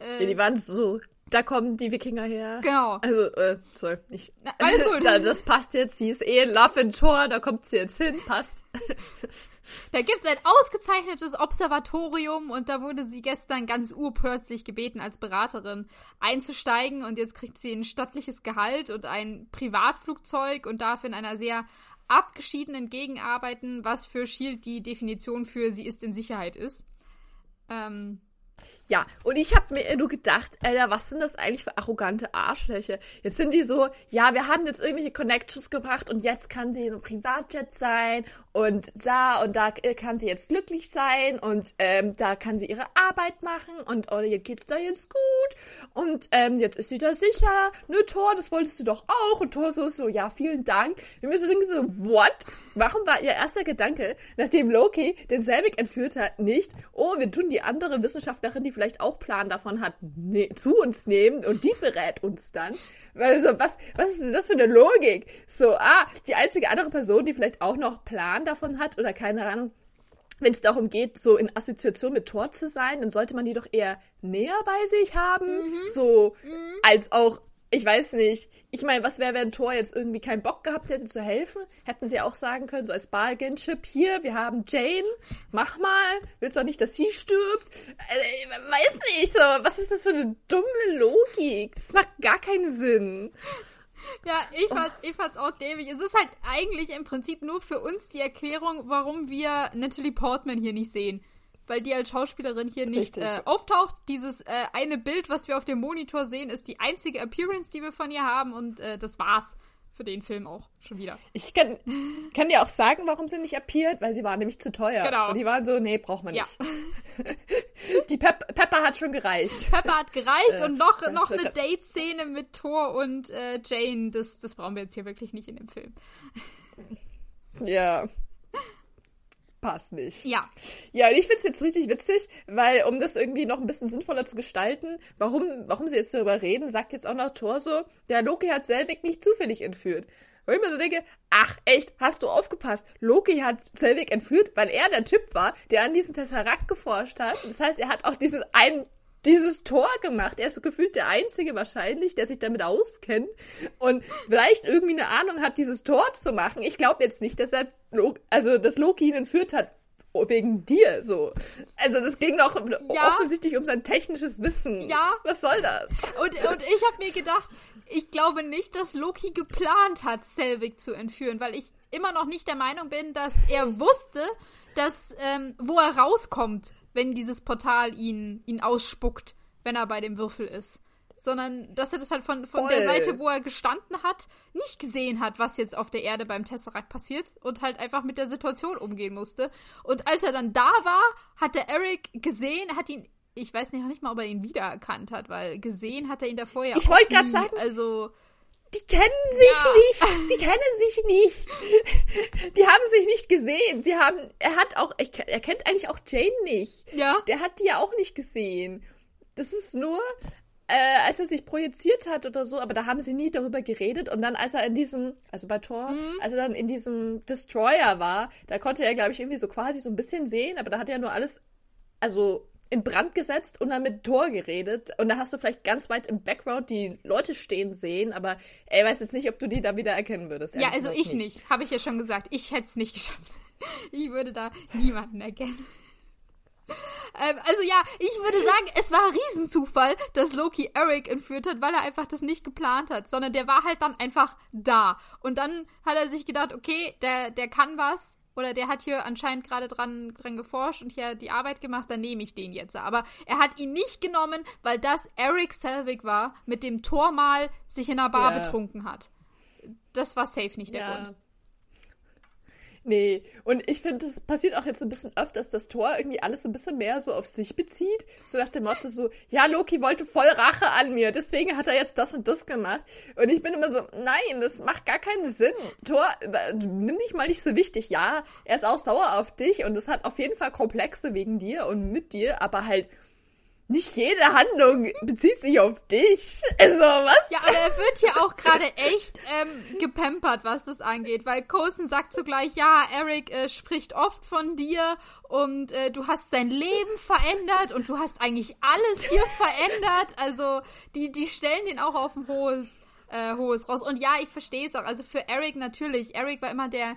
Äh, ja, die waren so, da kommen die Wikinger her. Genau. Also, äh, sorry, ich. Na, alles gut. da, das passt jetzt, sie ist eh in Tor, da kommt sie jetzt hin, passt. Da gibt's ein ausgezeichnetes Observatorium und da wurde sie gestern ganz urplötzlich gebeten, als Beraterin einzusteigen und jetzt kriegt sie ein stattliches Gehalt und ein Privatflugzeug und darf in einer sehr abgeschiedenen Gegend arbeiten, was für Shield die Definition für sie ist in Sicherheit ist. Ähm, Ja, und ich habe mir nur gedacht, Alter, was sind das eigentlich für arrogante Arschlöcher? Jetzt sind die so, ja, wir haben jetzt irgendwelche Connections gebracht und jetzt kann sie in einem Privatjet sein und da und da äh, kann sie jetzt glücklich sein und ähm, da kann sie ihre Arbeit machen und oh, ihr geht's da jetzt gut und ähm, jetzt ist sie da sicher. Nö, Thor, das wolltest du doch auch. Und Thor so, so, ja, vielen Dank. Wir müssen denken so, what? Warum war ihr erster Gedanke, nachdem Loki den Selvig entführt hat, nicht, oh, wir tun die andere Wissenschaftlerin, die vielleicht auch Plan davon hat, ne zu uns nehmen und die berät uns dann. Also, was, was ist denn das für eine Logik? So, ah, die einzige andere Person, die vielleicht auch noch Plan davon hat oder keine Ahnung, wenn es darum geht, so in Assoziation mit Thor zu sein, dann sollte man die doch eher näher bei sich haben. So, als auch, ich weiß nicht. Ich meine, was wäre, wenn Thor jetzt irgendwie keinen Bock gehabt hätte zu helfen? Hätten sie auch sagen können, so als Bargain-Chip, hier, wir haben Jane, mach mal, willst doch nicht, dass sie stirbt? Äh, ich weiß nicht, so, was ist das für eine dumme Logik? Das macht gar keinen Sinn. Ja, ich fand's, ich fand's auch dämlich. Es ist halt eigentlich im Prinzip nur für uns die Erklärung, warum wir Natalie Portman hier nicht sehen. Weil die als Schauspielerin hier nicht äh, auftaucht. Dieses äh, eine Bild, was wir auf dem Monitor sehen, ist die einzige Appearance, die wir von ihr haben. Und äh, das war's für den Film auch schon wieder. Ich kann, kann dir auch sagen, warum sie nicht appiert, weil sie war nämlich zu teuer. Genau. Und die waren so, nee, braucht man Ja. nicht. Die Pep Pepper hat schon gereicht. Pepper hat gereicht Äh, und noch, noch eine lecker. Date-Szene mit Thor und äh, Jane. Das, das brauchen wir jetzt hier wirklich nicht in dem Film. Ja. Passt nicht. Ja. Ja, und ich find's jetzt richtig witzig, weil um das irgendwie noch ein bisschen sinnvoller zu gestalten, warum, warum sie jetzt darüber reden, sagt jetzt auch noch Thor so, der Loki hat Selvig nicht zufällig entführt. Wo ich mir so denke, ach echt, hast du aufgepasst? Loki hat Selvig entführt, weil er der Typ war, der an diesem Tesseract geforscht hat. Das heißt, er hat auch dieses ein dieses Tor gemacht. Er ist gefühlt der Einzige wahrscheinlich, der sich damit auskennt und vielleicht irgendwie eine Ahnung hat, dieses Tor zu machen. Ich glaube jetzt nicht, dass er, also, dass Loki ihn entführt hat wegen dir, so. Also, das ging doch Ja. offensichtlich um sein technisches Wissen. Ja. Was soll das? Und, und ich habe mir gedacht, ich glaube nicht, dass Loki geplant hat, Selvig zu entführen, weil ich immer noch nicht der Meinung bin, dass er wusste, dass, ähm, wo er rauskommt, wenn dieses Portal ihn, ihn ausspuckt, wenn er bei dem Würfel ist. Sondern, dass er das halt von, von der. Seite, wo er gestanden hat, nicht gesehen hat, was jetzt auf der Erde beim Tesseract passiert und halt einfach mit der Situation umgehen musste. Und als er dann da war, hat der Eric gesehen, hat ihn, ich weiß nicht, noch nicht mal, ob er ihn wiedererkannt hat, weil gesehen hat er ihn davor ja Ich wollte grad nie. sagen- Also, Die kennen sich Ja. nicht. Die kennen sich nicht. Die haben sich nicht gesehen. Sie haben, er hat auch, er kennt eigentlich auch Jane nicht. ja. Der hat die ja auch nicht gesehen. Das ist nur, äh, als er sich projiziert hat oder so, aber da haben sie nie darüber geredet. Und dann, als er in diesem, also bei Thor, Mhm. als er dann in diesem Destroyer war, da konnte er, glaube ich, irgendwie so quasi so ein bisschen sehen, aber da hat er nur alles, also in Brand gesetzt und dann mit Thor geredet. Und da hast du vielleicht ganz weit im Background die Leute stehen sehen, aber ey, weiß jetzt nicht, ob du die da wieder erkennen würdest. Ja, also ich nicht. Habe ich ja schon gesagt. Ich hätte es nicht geschafft. Ich würde da niemanden erkennen. Ähm, also ja, ich würde sagen, es war ein Riesenzufall, dass Loki Eric entführt hat, weil er einfach das nicht geplant hat, sondern der war halt dann einfach da. Und dann hat er sich gedacht, okay, der, der kann was. Oder der hat hier anscheinend gerade dran, dran geforscht und hier die Arbeit gemacht, dann nehme ich den jetzt. Aber er hat ihn nicht genommen, weil das Eric Selvig war, mit dem Tor mal sich in einer Bar Ja. betrunken hat. Das war safe nicht der Ja. Grund. Nee, und ich finde, es passiert auch jetzt ein bisschen öfters, dass Thor irgendwie alles so ein bisschen mehr so auf sich bezieht. So nach dem Motto so, ja, Loki wollte voll Rache an mir, deswegen hat er jetzt das und das gemacht. Und ich bin immer so, nein, das macht gar keinen Sinn. Thor, äh, nimm dich mal nicht so wichtig. Ja, er ist auch sauer auf dich und es hat auf jeden Fall Komplexe wegen dir und mit dir, aber halt, nicht jede Handlung bezieht sich auf dich. Also, was? Ja, aber er wird hier auch gerade echt ähm, gepampert, was das angeht, weil Coulson sagt zugleich, ja, Eric äh, spricht oft von dir und äh, du hast sein Leben verändert und du hast eigentlich alles hier verändert. Also, die, die stellen den auch auf ein hohes, äh, hohes Ross. Und ja, ich verstehe es auch. Also für Eric natürlich. Eric war immer der,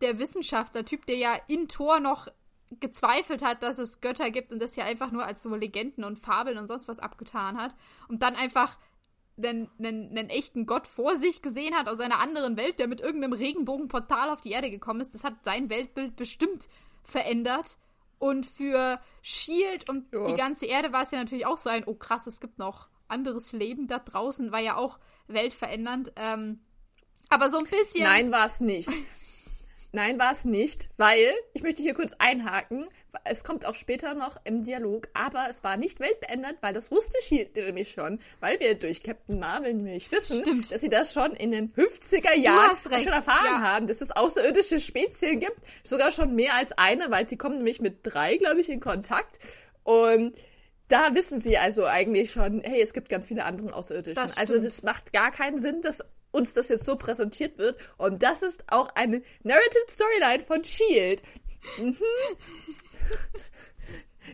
der Wissenschaftler-Typ, der ja in Tor noch gezweifelt hat, dass es Götter gibt und das ja einfach nur als so Legenden und Fabeln und sonst was abgetan hat und dann einfach einen, einen, einen echten Gott vor sich gesehen hat aus einer anderen Welt, der mit irgendeinem Regenbogenportal auf die Erde gekommen ist, das hat sein Weltbild bestimmt verändert. Und für Shield und ja. die ganze Erde war es ja natürlich auch so ein, oh krass, es gibt noch anderes Leben da draußen, war ja auch weltverändernd. Ähm, aber so ein bisschen. Nein, war es nicht. Nein, war es nicht, weil, ich möchte hier kurz einhaken, es kommt auch später noch im Dialog, aber es war nicht weltbeendend, weil das wusste Shield nämlich schon, weil wir durch Captain Marvel nämlich wissen, Stimmt. dass sie das schon in den 50er Jahren schon erfahren ja. haben, dass es außerirdische Spezien gibt, sogar schon mehr als eine, weil sie kommen nämlich mit drei, glaube ich, in Kontakt und da wissen sie also eigentlich schon, hey, es gibt ganz viele andere Außerirdischen. Das also das macht gar keinen Sinn, dass uns das jetzt so präsentiert wird. Und das ist auch eine Narrative Storyline von Shield. Mhm.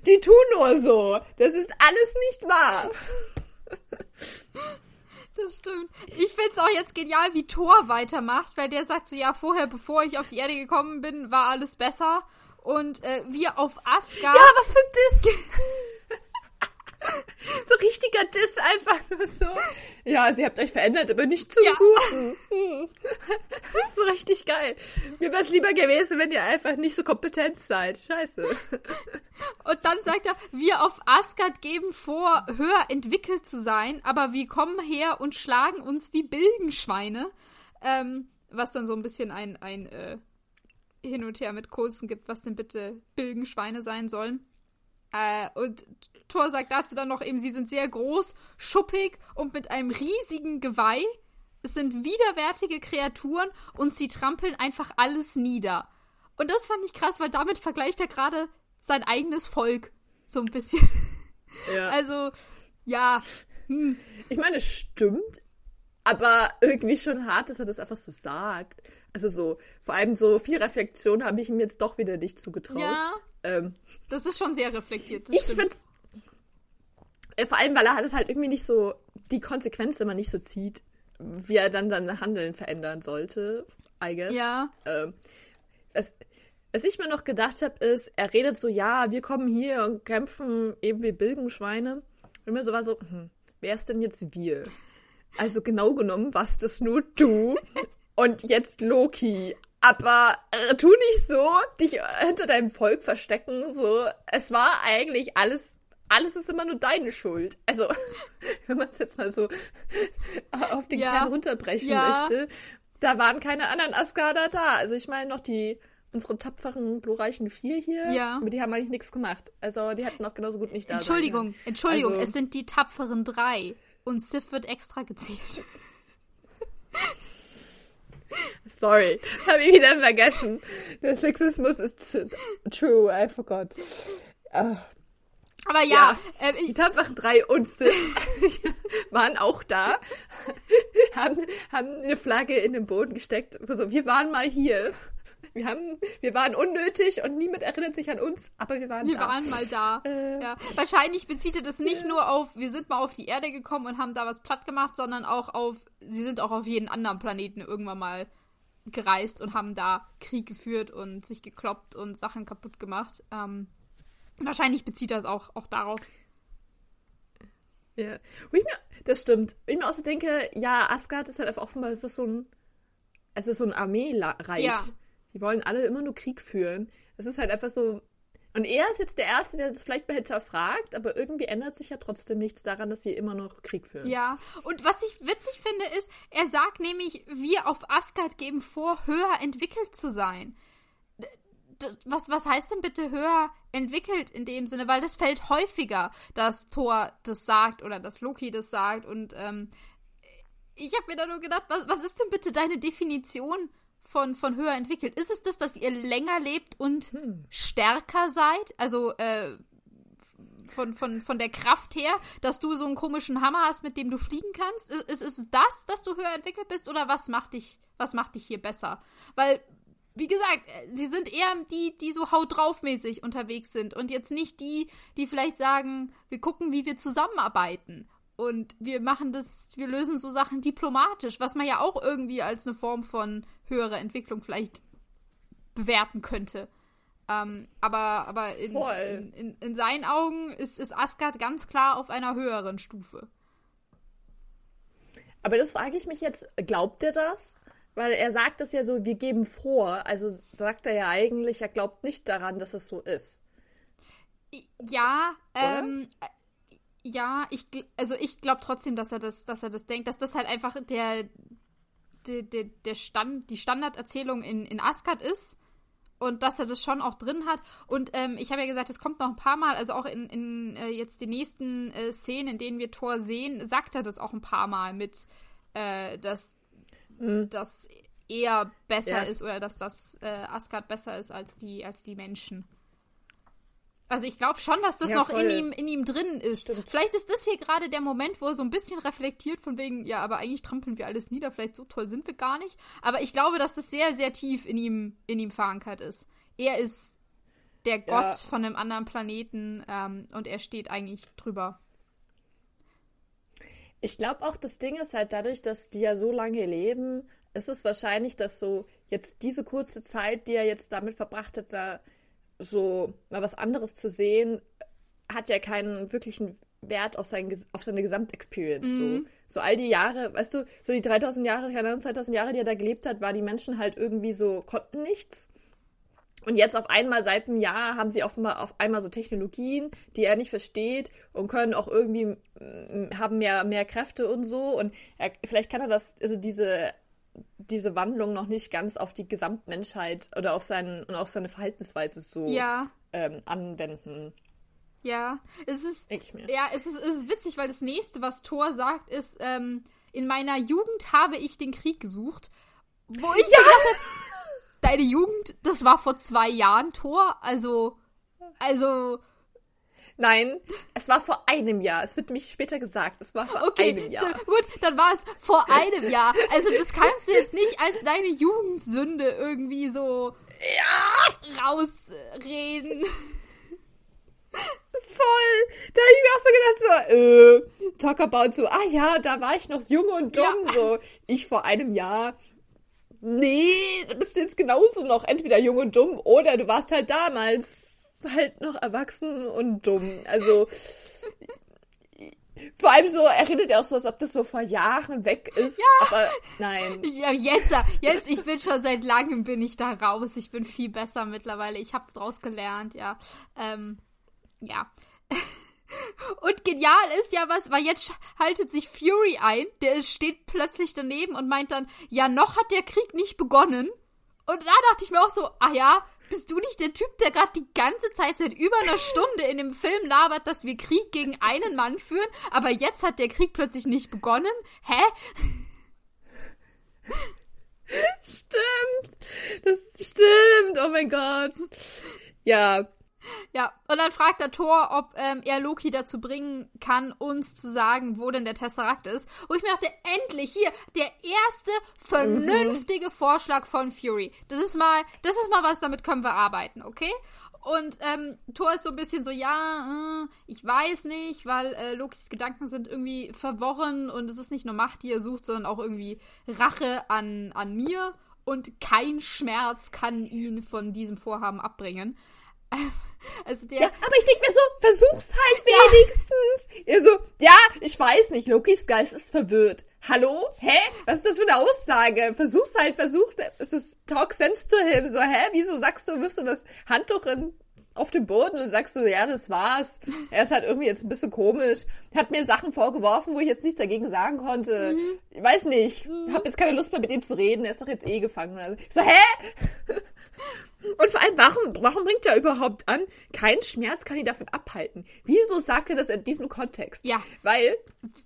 Die tun nur so. Das ist alles nicht wahr. Das stimmt. Ich finde es auch jetzt genial, wie Thor weitermacht, weil der sagt so, ja, vorher, bevor ich auf die Erde gekommen bin, war alles besser. Und äh, wir auf Asgard. Ja, was für ein Diss. so richtiger Diss einfach nur so. Ja, also ihr habt euch verändert, aber nicht zum ja. Guten. Das ist so richtig geil. Mir wäre es lieber gewesen, wenn ihr einfach nicht so kompetent seid. Scheiße. Und dann sagt er, wir auf Asgard geben vor, höher entwickelt zu sein, aber wir kommen her und schlagen uns wie Bilgenschweine. Ähm, was dann so ein bisschen ein, ein äh, Hin und Her mit Coulson gibt, was denn bitte Bilgenschweine sein sollen. Äh, und Thor sagt dazu dann noch eben, sie sind sehr groß, schuppig und mit einem riesigen Geweih. Es sind widerwärtige Kreaturen und sie trampeln einfach alles nieder. Und das fand ich krass, weil damit vergleicht er gerade sein eigenes Volk so ein bisschen. Ja. Also, ja. Hm. Ich meine, es stimmt, aber irgendwie schon hart, dass er das einfach so sagt. Also so, vor allem so viel Reflexion habe ich ihm jetzt doch wieder nicht zugetraut. Ja, ähm, das ist schon sehr reflektiert. ich finde äh, vor allem, weil er das halt irgendwie nicht so, die Konsequenz immer nicht so zieht, wie er dann sein Handeln verändern sollte, I guess. Ja. Ähm, es, was ich mir noch gedacht habe, ist, er redet so, ja, wir kommen hier und kämpfen eben wie Bilgenschweine. Und mir so war so, hm, wer ist denn jetzt wir? Also genau genommen, was das nur du und jetzt Loki. Aber äh, tu nicht so, dich hinter deinem Volk verstecken. So, es war eigentlich alles, alles ist immer nur deine Schuld. Also, wenn man es jetzt mal so auf den ja. Kern runterbrechen ja. möchte, da waren keine anderen Asgarder da. Also ich meine noch die unsere tapferen, glorreichen vier hier, ja. aber die haben eigentlich nichts gemacht. Also die hätten auch genauso gut nicht da Entschuldigung, sein. Entschuldigung, also, es sind die tapferen drei und Sif wird extra gezählt. Sorry, habe ich wieder vergessen. Der Sexismus ist true, I forgot. Uh, aber ja, ja äh, die tapferen drei und waren auch da, haben, haben eine Flagge in den Boden gesteckt. Also, wir waren mal hier. Wir, haben, wir waren unnötig und niemand erinnert sich an uns, aber wir waren wir da. Wir waren mal da. Äh, ja. Wahrscheinlich bezieht er das nicht ja. nur auf, wir sind mal auf die Erde gekommen und haben da was platt gemacht, sondern auch auf, sie sind auch auf jeden anderen Planeten irgendwann mal gereist und haben da Krieg geführt und sich gekloppt und Sachen kaputt gemacht. Ähm, wahrscheinlich bezieht er es auch, auch darauf. Ja, mir, das stimmt. Wenn ich mir auch so denke, ja, Asgard ist halt einfach offenbar so ein, es ist so ein Armeereich. Ja. Die wollen alle immer nur Krieg führen. Es ist halt einfach so, und er ist jetzt der Erste, der das vielleicht mal hinterfragt, aber irgendwie ändert sich ja trotzdem nichts daran, dass sie immer noch Krieg führen. Ja, und was ich witzig finde, ist, er sagt nämlich, wir auf Asgard geben vor, höher entwickelt zu sein. Was, was heißt denn bitte höher entwickelt in dem Sinne? Weil das fällt häufiger, dass Thor das sagt oder dass Loki das sagt. Und ähm, ich habe mir da nur gedacht, was, was ist denn bitte deine Definition von, von höher entwickelt? Ist es das, dass ihr länger lebt und hm. stärker seid? Also, äh, von, von, von der Kraft her, dass du so einen komischen Hammer hast, mit dem du fliegen kannst? Ist, ist es das, dass du höher entwickelt bist oder was macht dich, was macht dich hier besser? Weil, wie gesagt, sie sind eher die, die so haut drauf mäßig unterwegs sind und jetzt nicht die, die vielleicht sagen, wir gucken, wie wir zusammenarbeiten. Und wir machen das, wir lösen so Sachen diplomatisch, was man ja auch irgendwie als eine Form von höherer Entwicklung vielleicht bewerten könnte. Ähm, aber aber in, in, in, in, seinen Augen ist, ist Asgard ganz klar auf einer höheren Stufe. Aber das frage ich mich jetzt, glaubt er das? Weil er sagt das ja so, wir geben vor. Also sagt er ja eigentlich, er glaubt nicht daran, dass es so ist. Ja, ähm, ja, ich, also ich glaube trotzdem, dass er das, dass er das denkt, dass das halt einfach der, der, der, der Stand, die Standarderzählung in, in Asgard ist und dass er das schon auch drin hat. Und ähm, ich habe ja gesagt, es kommt noch ein paar Mal, also auch in, in äh, jetzt den nächsten äh, Szenen, in denen wir Thor sehen, sagt er das auch ein paar Mal mit, äh, dass mhm. das eher besser yes. ist oder dass das äh, Asgard besser ist als die, als die Menschen. Also ich glaube schon, dass das ja, noch in ihm, in ihm drin ist. Stimmt. Vielleicht ist das hier gerade der Moment, wo er so ein bisschen reflektiert von wegen, ja, aber eigentlich trampeln wir alles nieder, vielleicht so toll sind wir gar nicht. Aber ich glaube, dass das sehr, sehr tief in ihm, in ihm verankert ist. Er ist der Gott ja. von einem anderen Planeten ähm, und er steht eigentlich drüber. Ich glaube auch, das Ding ist halt dadurch, dass die ja so lange leben, ist es wahrscheinlich, dass so jetzt diese kurze Zeit, die er jetzt damit verbracht hat, da so mal was anderes zu sehen, hat ja keinen wirklichen Wert auf, sein, auf seine Gesamtexperience. Mhm. So. so all die Jahre, weißt du, so die 3000 Jahre, keine Ahnung, 2000 Jahre, die er da gelebt hat, war die Menschen halt irgendwie so, konnten nichts. Und jetzt auf einmal seit einem Jahr haben sie offenbar auf einmal so Technologien, die er nicht versteht und können auch irgendwie haben mehr, mehr Kräfte und so. Und er, vielleicht kann er das, also diese diese Wandlung noch nicht ganz auf die Gesamtmenschheit oder auf seinen und auf seine Verhaltensweise so ja. ähm, anwenden. Ja, es ist ja, es ist, es ist witzig, weil das nächste, was Thor sagt, ist ähm, in meiner Jugend habe ich den Krieg gesucht, wo ich ja! Gedacht, deine Jugend, das war vor zwei Jahren Thor, also also Nein, es war vor einem Jahr. Es wird mich später gesagt. Es war vor okay, einem Jahr. So, gut, dann war es vor einem Jahr. Also das kannst du jetzt nicht als deine Jugendsünde irgendwie so ja. rausreden. Voll. Da habe ich mir auch so gedacht, so, äh, talk about so, ah ja, da war ich noch jung und dumm, ja. so, ich vor einem Jahr. Nee, du bist jetzt genauso noch entweder jung und dumm oder du warst halt damals halt noch erwachsen und dumm. Also vor allem so, er redet ja auch so, als ob das so vor Jahren weg ist. Ja. Aber nein. Ja, jetzt, jetzt, ich bin schon seit langem bin ich da raus. Ich bin viel besser mittlerweile. Ich habe draus gelernt, ja. Ähm, ja. Und genial ist ja was, weil jetzt haltet sich Fury ein, der steht plötzlich daneben und meint dann, ja, noch hat der Krieg nicht begonnen. Und da dachte ich mir auch so, ah ja, bist du nicht der Typ, der gerade die ganze Zeit seit über einer Stunde in dem Film labert, dass wir Krieg gegen einen Mann führen, aber jetzt hat der Krieg plötzlich nicht begonnen? Hä? Stimmt. Das stimmt. Oh mein Gott. Ja, ja, und dann fragt der Thor, ob ähm, er Loki dazu bringen kann, uns zu sagen, wo denn der Tesseract ist. Wo ich mir dachte, endlich hier, der erste vernünftige mhm. Vorschlag von Fury. Das ist mal, das ist mal was, damit können wir arbeiten, okay? Und ähm, Thor ist so ein bisschen so, ja, äh, ich weiß nicht, weil äh, Lokis Gedanken sind irgendwie verworren und es ist nicht nur Macht, die er sucht, sondern auch irgendwie Rache an, an mir und kein Schmerz kann ihn von diesem Vorhaben abbringen. Also der. Ja, aber ich denke mir so, versuch's halt wenigstens. Ja. Er so, ja, ich weiß nicht, Lokis Geist ist verwirrt. Hallo? Hä? Was ist das für eine Aussage? Versuch's halt, versuch, es ist talk sense to him. So, hä? Wieso sagst du, wirfst du das Handtuch in, auf den Boden und sagst du, ja, das war's. Er ist halt irgendwie jetzt ein bisschen komisch. Hat mir Sachen vorgeworfen, wo ich jetzt nichts dagegen sagen konnte. Mhm. Ich weiß nicht. Mhm. Hab jetzt keine Lust mehr mit ihm zu reden. Er ist doch jetzt eh gefangen. So, hä? Und vor allem, warum, warum bringt er überhaupt an, kein Schmerz kann ihn davon abhalten? Wieso sagt er das in diesem Kontext? Ja. Weil.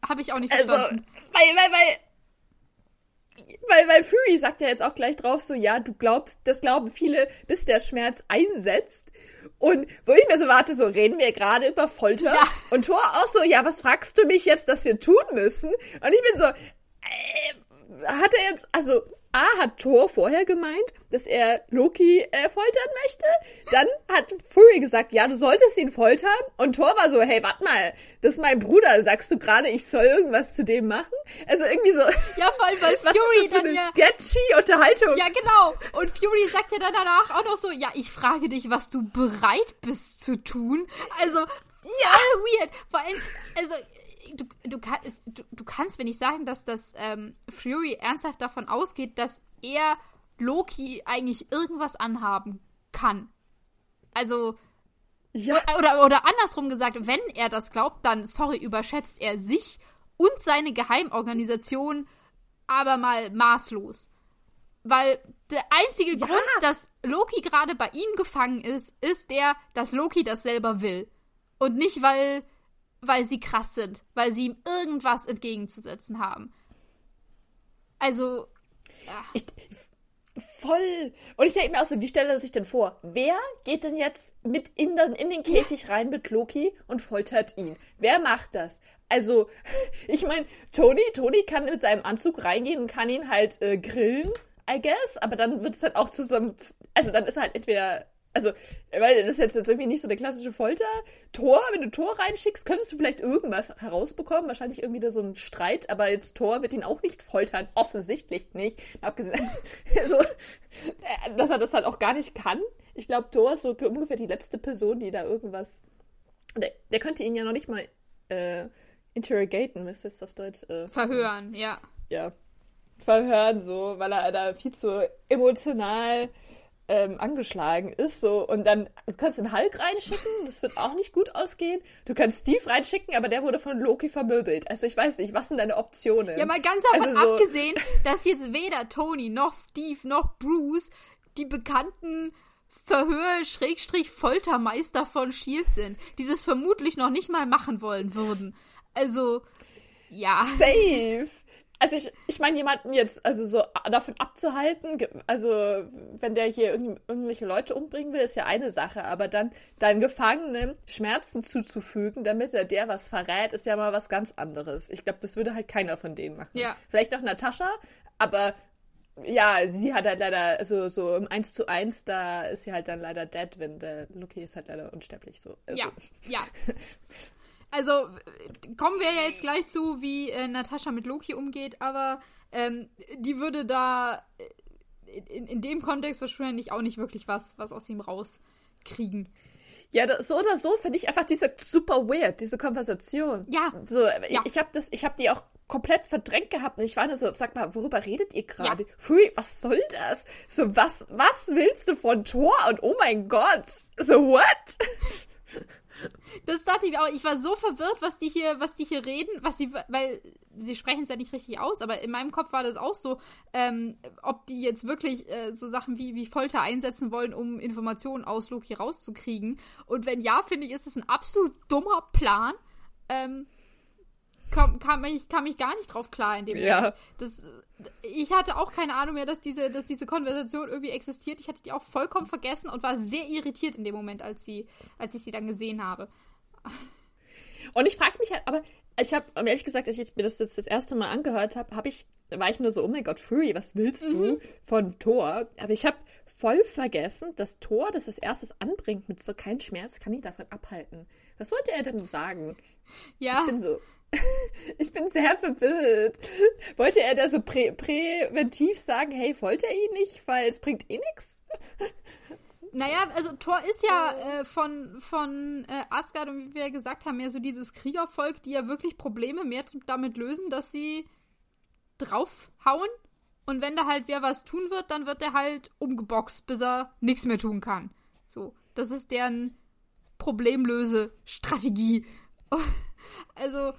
Habe ich auch nicht also, verstanden. Weil, weil, weil. weil, weil Fury sagt ja jetzt auch gleich drauf so, ja, du glaubst, das glauben viele, bis der Schmerz einsetzt. Und wo ich mir so warte, so reden wir gerade über Folter. Ja. Und Thor auch so, ja, was fragst du mich jetzt, dass wir tun müssen? Und ich bin so, äh, hat er jetzt, also A hat Thor vorher gemeint, dass er Loki äh, foltern möchte. Dann hat Fury gesagt, ja, du solltest ihn foltern. Und Thor war so, hey, warte mal, das ist mein Bruder. Sagst du gerade, ich soll irgendwas zu dem machen? Also irgendwie so. Ja, vor allem, weil was Fury ist das für eine ja, sketchy Unterhaltung. Ja, genau. Und Fury sagt ja dann danach auch noch so, ja, ich frage dich, was du bereit bist zu tun. Also, ja, weird. Vor allem, also du, du, du, du kannst mir nicht sagen, dass das ähm, Fury ernsthaft davon ausgeht, dass er Loki eigentlich irgendwas anhaben kann. Also. Ja. Oder, oder andersrum gesagt, wenn er das glaubt, dann, sorry, überschätzt er sich und seine Geheimorganisation aber mal maßlos. Weil der einzige ja. Grund, dass Loki gerade bei ihm gefangen ist, ist der, dass Loki das selber will. Und nicht, weil weil sie krass sind, weil sie ihm irgendwas entgegenzusetzen haben. Also. Ja. Ich, voll. Und ich denke mir auch so, wie stellt er sich denn vor? Wer geht denn jetzt mit in den, in den Käfig rein mit Loki und foltert ihn? Wer macht das? Also, ich meine, Tony, Tony kann mit seinem Anzug reingehen und kann ihn halt äh, grillen, I guess, aber dann wird es halt auch zu so einem, also dann ist er halt entweder also, weil das ist jetzt, jetzt irgendwie nicht so eine klassische Folter. Tor, wenn du Tor reinschickst, könntest du vielleicht irgendwas herausbekommen. Wahrscheinlich irgendwie da so ein Streit, aber jetzt Tor wird ihn auch nicht foltern. Offensichtlich nicht. Abgesehen, also, dass er das halt auch gar nicht kann. Ich glaube, Tor ist so ungefähr die letzte Person, die da irgendwas. Der, der könnte ihn ja noch nicht mal äh, interrogaten, was ist das auf Deutsch? Äh, Verhören, ja. Ja. Verhören, so, weil er da viel zu emotional ähm, angeschlagen ist. So, und dann du kannst den Hulk reinschicken, das wird auch nicht gut ausgehen. Du kannst Steve reinschicken, aber der wurde von Loki vermöbelt. Also ich weiß nicht, was sind deine Optionen? Ja, mal ganz davon also so abgesehen, dass jetzt weder Tony noch Steve noch Bruce die bekannten Verhör-Foltermeister von Shield sind, die das vermutlich noch nicht mal machen wollen würden. Also, ja. Safe also ich, ich meine, jemanden jetzt, also so davon abzuhalten, also wenn der hier irgendw irgendwelche Leute umbringen will, ist ja eine Sache, aber dann deinen Gefangenen Schmerzen zuzufügen, damit er der was verrät, ist ja mal was ganz anderes. Ich glaube, das würde halt keiner von denen machen. Ja. Vielleicht noch Natascha, aber ja, sie hat halt leider, also so im 1 zu 1, da ist sie halt dann leider dead, wenn der Loki ist halt leider unsterblich so. Also. Ja, ja. Also kommen wir ja jetzt gleich zu, wie äh, Natascha mit Loki umgeht, aber ähm, die würde da äh, in, in dem Kontext wahrscheinlich auch nicht wirklich was, was aus ihm rauskriegen. Ja, das, so oder so finde ich einfach diese super weird, diese Konversation. Ja. So, ja. ich habe das, ich habe die auch komplett verdrängt gehabt und ich war nur so, sag mal, worüber redet ihr gerade? Ja. Pfui, was soll das? So, was, was willst du von Thor? Und oh mein Gott, so what? Das dachte ich auch. Ich war so verwirrt, was die hier, was die hier reden, was sie, weil sie sprechen es ja nicht richtig aus, aber in meinem Kopf war das auch so, ähm, ob die jetzt wirklich äh, so Sachen wie, wie Folter einsetzen wollen, um Informationen aus Loki rauszukriegen. Und wenn ja, finde ich, ist es ein absolut dummer Plan. Ähm, kam, kam, mich, kam mich gar nicht drauf klar in dem ja. Moment. Das, ich hatte auch keine Ahnung mehr, dass diese, dass diese Konversation irgendwie existiert. Ich hatte die auch vollkommen vergessen und war sehr irritiert in dem Moment, als, sie, als ich sie dann gesehen habe. Und ich frage mich halt, aber ich habe, ehrlich gesagt, als ich mir das jetzt das erste Mal angehört habe, habe ich, war ich nur so, oh mein Gott, Fury, was willst du mhm. von Thor? Aber ich habe voll vergessen, dass Thor das als erstes anbringt mit so kein Schmerz, kann ihn davon abhalten. Was wollte er denn sagen? Ja. Ich bin so, ich bin sehr verwirrt. Wollte er da so prä präventiv sagen, hey, wollte er ihn nicht, weil es bringt eh nichts? Naja, also Thor ist ja äh, von, von äh, Asgard und wie wir gesagt haben, ja so dieses Kriegervolk, die ja wirklich Probleme mehr damit lösen, dass sie draufhauen. Und wenn da halt wer was tun wird, dann wird er halt umgeboxt, bis er nichts mehr tun kann. So, das ist deren Problemlöse-Strategie. also,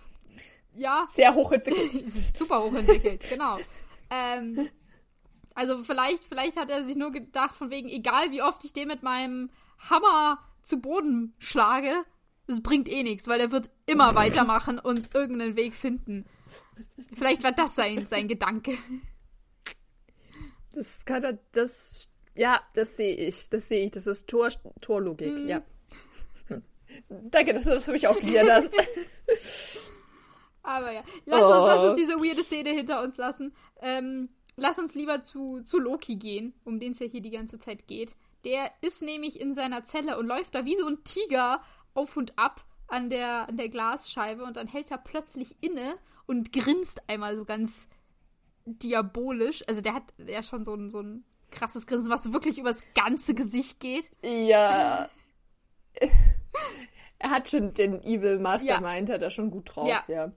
ja. Sehr hochentwickelt. Super hochentwickelt, genau. Ähm, also vielleicht, vielleicht hat er sich nur gedacht, von wegen, egal wie oft ich den mit meinem Hammer zu Boden schlage, es bringt eh nichts, weil er wird immer weitermachen und irgendeinen Weg finden. Vielleicht war das sein, sein Gedanke. Das kann er, das, ja, das sehe ich, das sehe ich. Das ist Tor, Torlogik, mhm. ja. Danke, dass du das für mich auch klären hast. Aber ja, lass, oh. uns, lass uns diese weirde Szene hinter uns lassen. Ähm, lass uns lieber zu, zu Loki gehen, um den es ja hier die ganze Zeit geht. Der ist nämlich in seiner Zelle und läuft da wie so ein Tiger auf und ab an der, an der Glasscheibe und dann hält er plötzlich inne und grinst einmal so ganz diabolisch. Also der hat ja schon so ein, so ein krasses Grinsen, was wirklich übers ganze Gesicht geht. Ja. er hat schon den Evil Mastermind, ja. hat er schon gut drauf, ja. ja.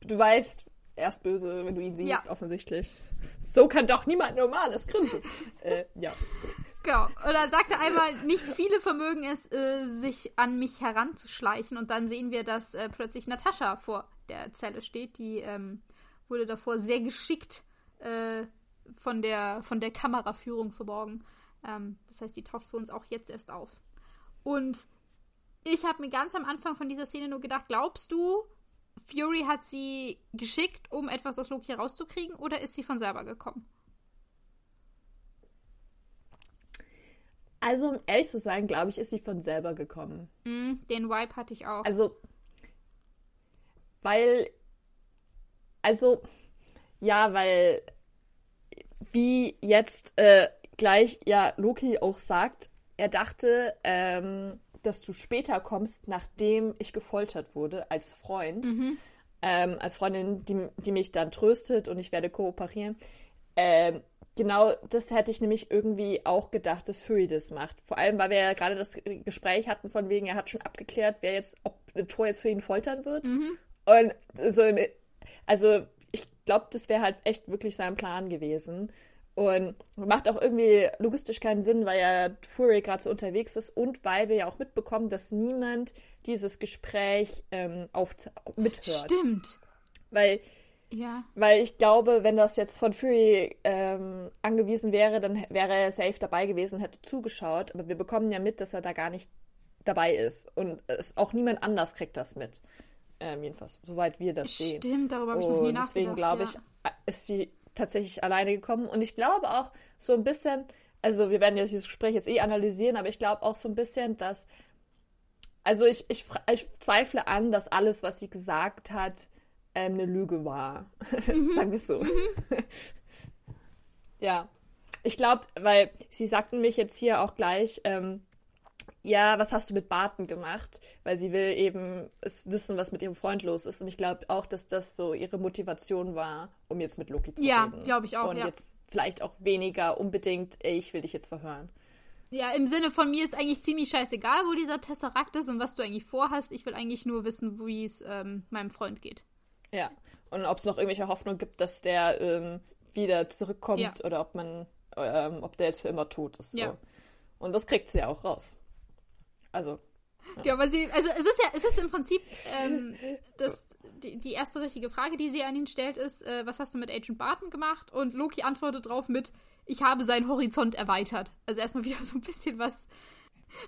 Du, weißt, er ist böse, wenn du ihn siehst, ja. offensichtlich. So kann doch niemand normales grinsen. äh, ja. Genau. Und dann sagt er einmal, nicht viele vermögen es, äh, sich an mich heranzuschleichen. Und dann sehen wir, dass äh, plötzlich Natascha vor der Zelle steht. Die ähm, wurde davor sehr geschickt äh, von, der, von der Kameraführung verborgen. Ähm, das heißt, die taucht für uns auch jetzt erst auf. Und ich habe mir ganz am Anfang von dieser Szene nur gedacht, glaubst du, Fury hat sie geschickt, um etwas aus Loki herauszukriegen, oder ist sie von selber gekommen? Also, um ehrlich zu sein, glaube ich, ist sie von selber gekommen. Mm, den Vibe hatte ich auch. Also, weil, also, ja, weil, wie jetzt äh, gleich ja Loki auch sagt, er dachte, ähm, dass du später kommst, nachdem ich gefoltert wurde, als Freund, mhm. ähm, als Freundin, die, die mich dann tröstet und ich werde kooperieren. Ähm, genau das hätte ich nämlich irgendwie auch gedacht, dass Fury das macht. Vor allem, weil wir ja gerade das Gespräch hatten, von wegen, er hat schon abgeklärt, wer jetzt, ob Tor jetzt für ihn foltern wird. Mhm. Und so, also ich glaube, das wäre halt echt wirklich sein Plan gewesen. Und macht auch irgendwie logistisch keinen Sinn, weil ja Fury gerade so unterwegs ist und weil wir ja auch mitbekommen, dass niemand dieses Gespräch ähm, auf, mithört. Stimmt. Weil, ja. weil ich glaube, wenn das jetzt von Fury ähm, angewiesen wäre, dann wäre er safe dabei gewesen und hätte zugeschaut. Aber wir bekommen ja mit, dass er da gar nicht dabei ist. Und es, auch niemand anders kriegt das mit. Ähm, jedenfalls, soweit wir das Stimmt, sehen. Stimmt, darüber habe ich noch nie nachgedacht. Deswegen glaube ich, ja. ist sie tatsächlich alleine gekommen. Und ich glaube auch so ein bisschen, also wir werden jetzt dieses Gespräch jetzt eh analysieren, aber ich glaube auch so ein bisschen, dass, also ich, ich, ich zweifle an, dass alles, was sie gesagt hat, ähm, eine Lüge war. Mhm. Sagen wir es so. Mhm. ja. Ich glaube, weil sie sagten mich jetzt hier auch gleich, ähm, ja, was hast du mit Barton gemacht? Weil sie will eben wissen, was mit ihrem Freund los ist. Und ich glaube auch, dass das so ihre Motivation war, um jetzt mit Loki zu ja, reden. Ja, glaube ich auch. Und ja. jetzt vielleicht auch weniger unbedingt, ey, ich will dich jetzt verhören. Ja, im Sinne von mir ist eigentlich ziemlich scheißegal, wo dieser Tesseract ist und was du eigentlich vorhast. Ich will eigentlich nur wissen, wie es ähm, meinem Freund geht. Ja, und ob es noch irgendwelche Hoffnung gibt, dass der ähm, wieder zurückkommt ja. oder ob man, ähm, ob der jetzt für immer tot ist. So. Und das kriegt sie ja auch raus. Also. Ja. ja, weil sie, also es ist ja, es ist im Prinzip ähm, das, die, die, erste richtige Frage, die sie an ihn stellt, ist, äh, was hast du mit Agent Barton gemacht? Und Loki antwortet drauf mit, ich habe seinen Horizont erweitert. Also erstmal wieder so ein bisschen was,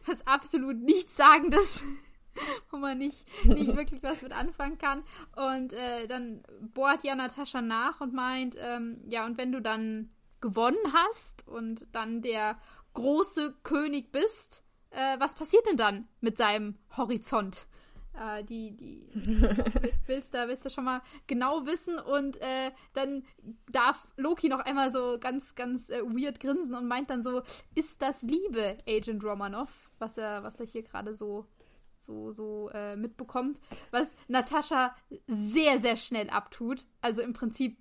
was absolut nichtsagendes, wo man nicht, nicht wirklich was mit anfangen kann. Und äh, dann bohrt ja Natascha nach und meint, ähm, ja, und wenn du dann gewonnen hast und dann der große König bist, äh, was passiert denn dann mit seinem Horizont? Äh, die, die willst da willst du schon mal genau wissen und äh, dann darf Loki noch einmal so ganz ganz äh, weird grinsen und meint dann so ist das Liebe Agent Romanov was er was er hier gerade so so so äh, mitbekommt was Natascha sehr sehr schnell abtut also im Prinzip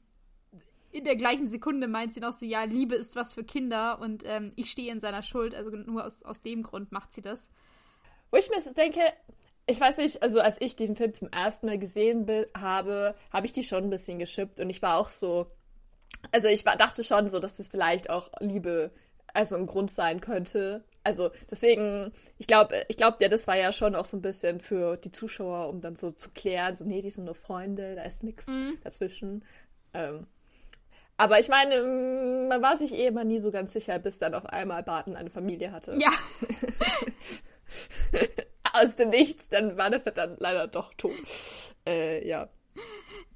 in der gleichen Sekunde meint sie noch so, ja, Liebe ist was für Kinder und ähm, ich stehe in seiner Schuld. Also nur aus, aus dem Grund macht sie das. Wo ich mir so denke, ich weiß nicht, also als ich diesen Film zum ersten Mal gesehen habe, habe ich die schon ein bisschen geschippt und ich war auch so, also ich war, dachte schon so, dass das vielleicht auch Liebe, also ein Grund sein könnte. Also deswegen, ich glaube, ich glaube ja, das war ja schon auch so ein bisschen für die Zuschauer, um dann so zu klären, so nee, die sind nur Freunde, da ist nichts mhm. dazwischen. Ähm, aber ich meine, mm, man war sich eh immer nie so ganz sicher, bis dann auf einmal Barton eine Familie hatte. Ja. Aus dem Nichts, dann war das ja dann leider doch tot. Äh, ja.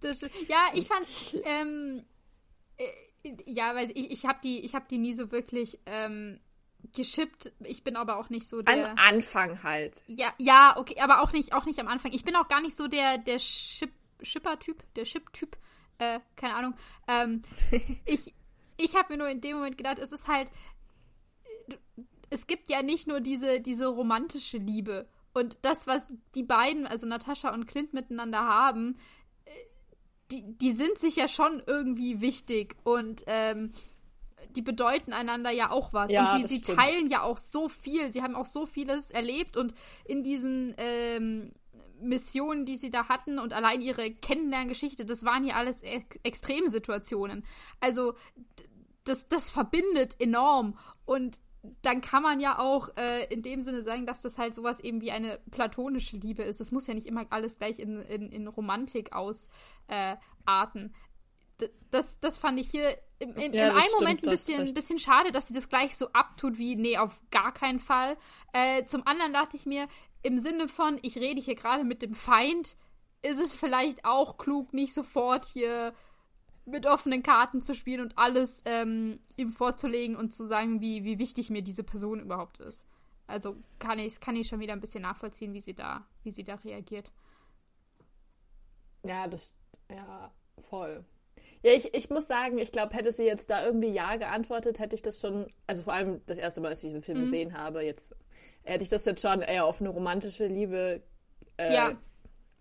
Das, ja, ich fand, ähm, äh, Ja, weil ich, ich habe die, hab die nie so wirklich ähm, geschippt. Ich bin aber auch nicht so der. Am Anfang halt. Ja, ja, okay, aber auch nicht, auch nicht am Anfang. Ich bin auch gar nicht so der, der Ship, Shipper-Typ, der Ship-Typ. Äh, keine Ahnung. Ähm, ich ich habe mir nur in dem Moment gedacht, es ist halt. Es gibt ja nicht nur diese, diese romantische Liebe. Und das, was die beiden, also Natascha und Clint, miteinander haben, äh, die, die sind sich ja schon irgendwie wichtig. Und ähm, die bedeuten einander ja auch was. Ja, und sie, sie teilen ja auch so viel. Sie haben auch so vieles erlebt und in diesen ähm, Missionen, die sie da hatten und allein ihre Kennenlerngeschichte, das waren ja alles Ex Extremsituationen. Also das, das verbindet enorm und dann kann man ja auch äh, in dem Sinne sagen, dass das halt sowas eben wie eine platonische Liebe ist. Es muss ja nicht immer alles gleich in, in, in Romantik ausarten. Äh, das, das fand ich hier im, im, ja, in einem Moment ein bisschen, bisschen schade, dass sie das gleich so abtut wie, nee, auf gar keinen Fall. Äh, zum anderen dachte ich mir, im Sinne von, ich rede hier gerade mit dem Feind, ist es vielleicht auch klug, nicht sofort hier mit offenen Karten zu spielen und alles ähm, ihm vorzulegen und zu sagen, wie, wie wichtig mir diese Person überhaupt ist. Also kann ich, kann ich schon wieder ein bisschen nachvollziehen, wie sie da, wie sie da reagiert. Ja, das, ja, voll. Ja, ich, ich muss sagen, ich glaube, hätte sie jetzt da irgendwie Ja geantwortet, hätte ich das schon, also vor allem das erste Mal, als ich diesen Film mhm. gesehen habe, jetzt hätte ich das jetzt schon eher auf eine romantische Liebe äh, ja.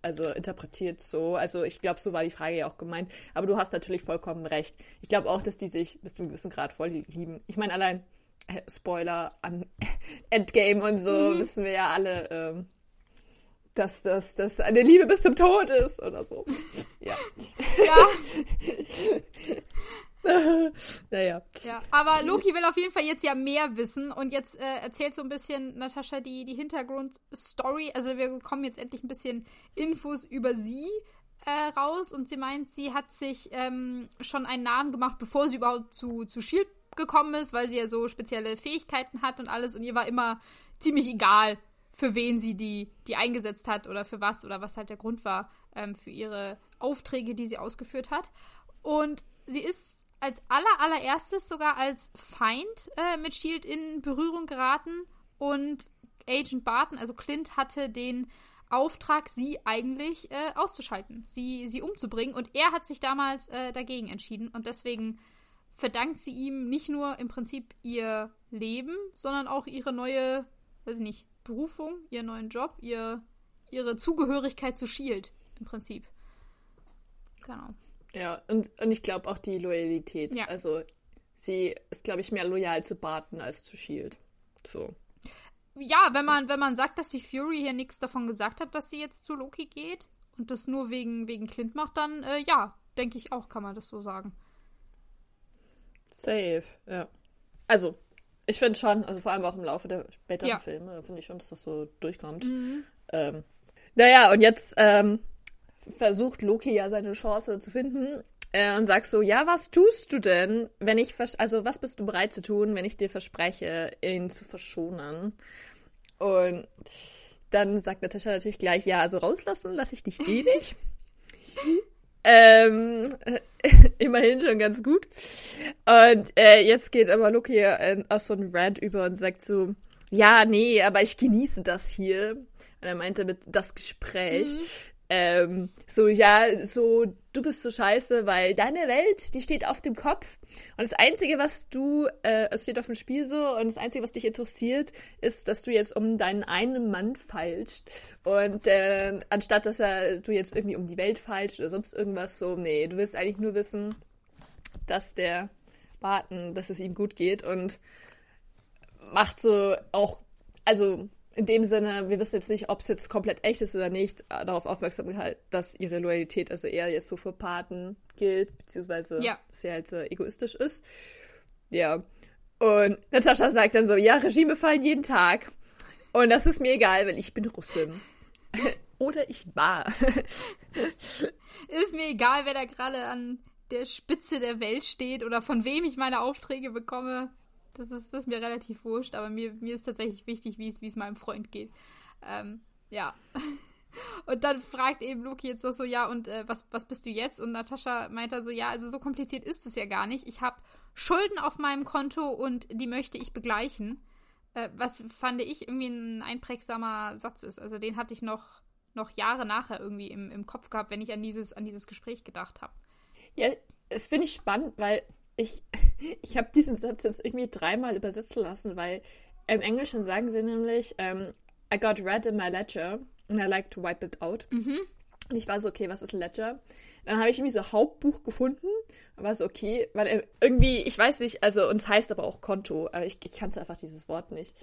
also interpretiert so. Also ich glaube, so war die Frage ja auch gemeint. Aber du hast natürlich vollkommen recht. Ich glaube auch, dass die sich bis zu einem gewissen Grad voll lieben. Ich meine, allein äh, Spoiler an Endgame und so mhm. wissen wir ja alle, ähm, dass das dass eine Liebe bis zum Tod ist oder so. Ja. Ja. naja. Ja, aber Loki will auf jeden Fall jetzt ja mehr wissen und jetzt äh, erzählt so ein bisschen Natascha die, die Hintergrundstory. Also wir bekommen jetzt endlich ein bisschen Infos über sie äh, raus und sie meint, sie hat sich ähm, schon einen Namen gemacht, bevor sie überhaupt zu, zu Shield gekommen ist, weil sie ja so spezielle Fähigkeiten hat und alles und ihr war immer ziemlich egal, für wen sie die, die eingesetzt hat oder für was oder was halt der Grund war ähm, für ihre Aufträge, die sie ausgeführt hat. Und sie ist als aller, allererstes sogar als Feind äh, mit Shield in Berührung geraten und Agent Barton, also Clint, hatte den Auftrag, sie eigentlich äh, auszuschalten, sie, sie umzubringen. Und er hat sich damals äh, dagegen entschieden und deswegen verdankt sie ihm nicht nur im Prinzip ihr Leben, sondern auch ihre neue, weiß ich nicht, Berufung, ihren neuen Job, ihr, ihre Zugehörigkeit zu Shield im Prinzip. Genau. Ja, und, und ich glaube auch die Loyalität. Ja. Also sie ist, glaube ich, mehr loyal zu Barton als zu Shield. So. Ja, wenn man, wenn man sagt, dass die Fury hier nichts davon gesagt hat, dass sie jetzt zu Loki geht und das nur wegen, wegen Clint macht, dann äh, ja, denke ich auch, kann man das so sagen. Safe, ja. Also, ich finde schon, also vor allem auch im Laufe der späteren ja. Filme, finde ich schon, dass das so durchkommt. Mhm. Ähm, naja, und jetzt ähm, versucht Loki ja seine Chance zu finden äh, und sagt so, ja, was tust du denn, wenn ich, also was bist du bereit zu tun, wenn ich dir verspreche, ihn zu verschonen? Und dann sagt Natascha natürlich gleich, ja, also rauslassen lasse ich dich eh nicht. ähm, immerhin schon ganz gut. Und äh, jetzt geht aber Loki äh, auf so einen Rant über und sagt so, ja, nee, aber ich genieße das hier. Und er meinte mit das Gespräch. Mhm. Ähm, so, ja, so, du bist so scheiße, weil deine Welt, die steht auf dem Kopf. Und das Einzige, was du, äh, es steht auf dem Spiel so, und das Einzige, was dich interessiert, ist, dass du jetzt um deinen einen Mann feilst. Und äh, anstatt, dass er, du jetzt irgendwie um die Welt feilst oder sonst irgendwas, so, nee, du willst eigentlich nur wissen, dass der Barton, dass es ihm gut geht und macht so auch, also in dem Sinne, wir wissen jetzt nicht, ob es jetzt komplett echt ist oder nicht, äh, darauf aufmerksam halt, dass ihre Loyalität also eher jetzt so für Paten gilt, beziehungsweise ja. dass sie halt so egoistisch ist. Ja. Und Natascha sagt dann so, ja, Regime fallen jeden Tag. Und das ist mir egal, weil ich bin Russin. oder ich war. ist mir egal, wer da gerade an der Spitze der Welt steht oder von wem ich meine Aufträge bekomme. Das ist, das ist mir relativ wurscht, aber mir, mir ist tatsächlich wichtig, wie es, meinem Freund geht. Ähm, ja. Und dann fragt eben Loki jetzt noch so, ja, und äh, was, was bist du jetzt? Und Natascha meint dann so, ja, also so kompliziert ist es ja gar nicht. Ich habe Schulden auf meinem Konto und die möchte ich begleichen. Äh, was fand ich irgendwie ein einprägsamer Satz ist. Also den hatte ich noch, noch Jahre nachher irgendwie im, im Kopf gehabt, wenn ich an dieses, an dieses Gespräch gedacht habe. Ja, das finde ich spannend, weil ich, ich habe diesen Satz jetzt irgendwie dreimal übersetzen lassen, weil im Englischen sagen sie nämlich, um, ähm, I got red in my ledger and I like to wipe it out. Mhm. Und ich war so, okay, was ist Ledger? Dann habe ich irgendwie so Hauptbuch gefunden. War so, okay, weil irgendwie, ich weiß nicht, also, und es heißt aber auch Konto. Aber ich, ich kannte einfach dieses Wort nicht.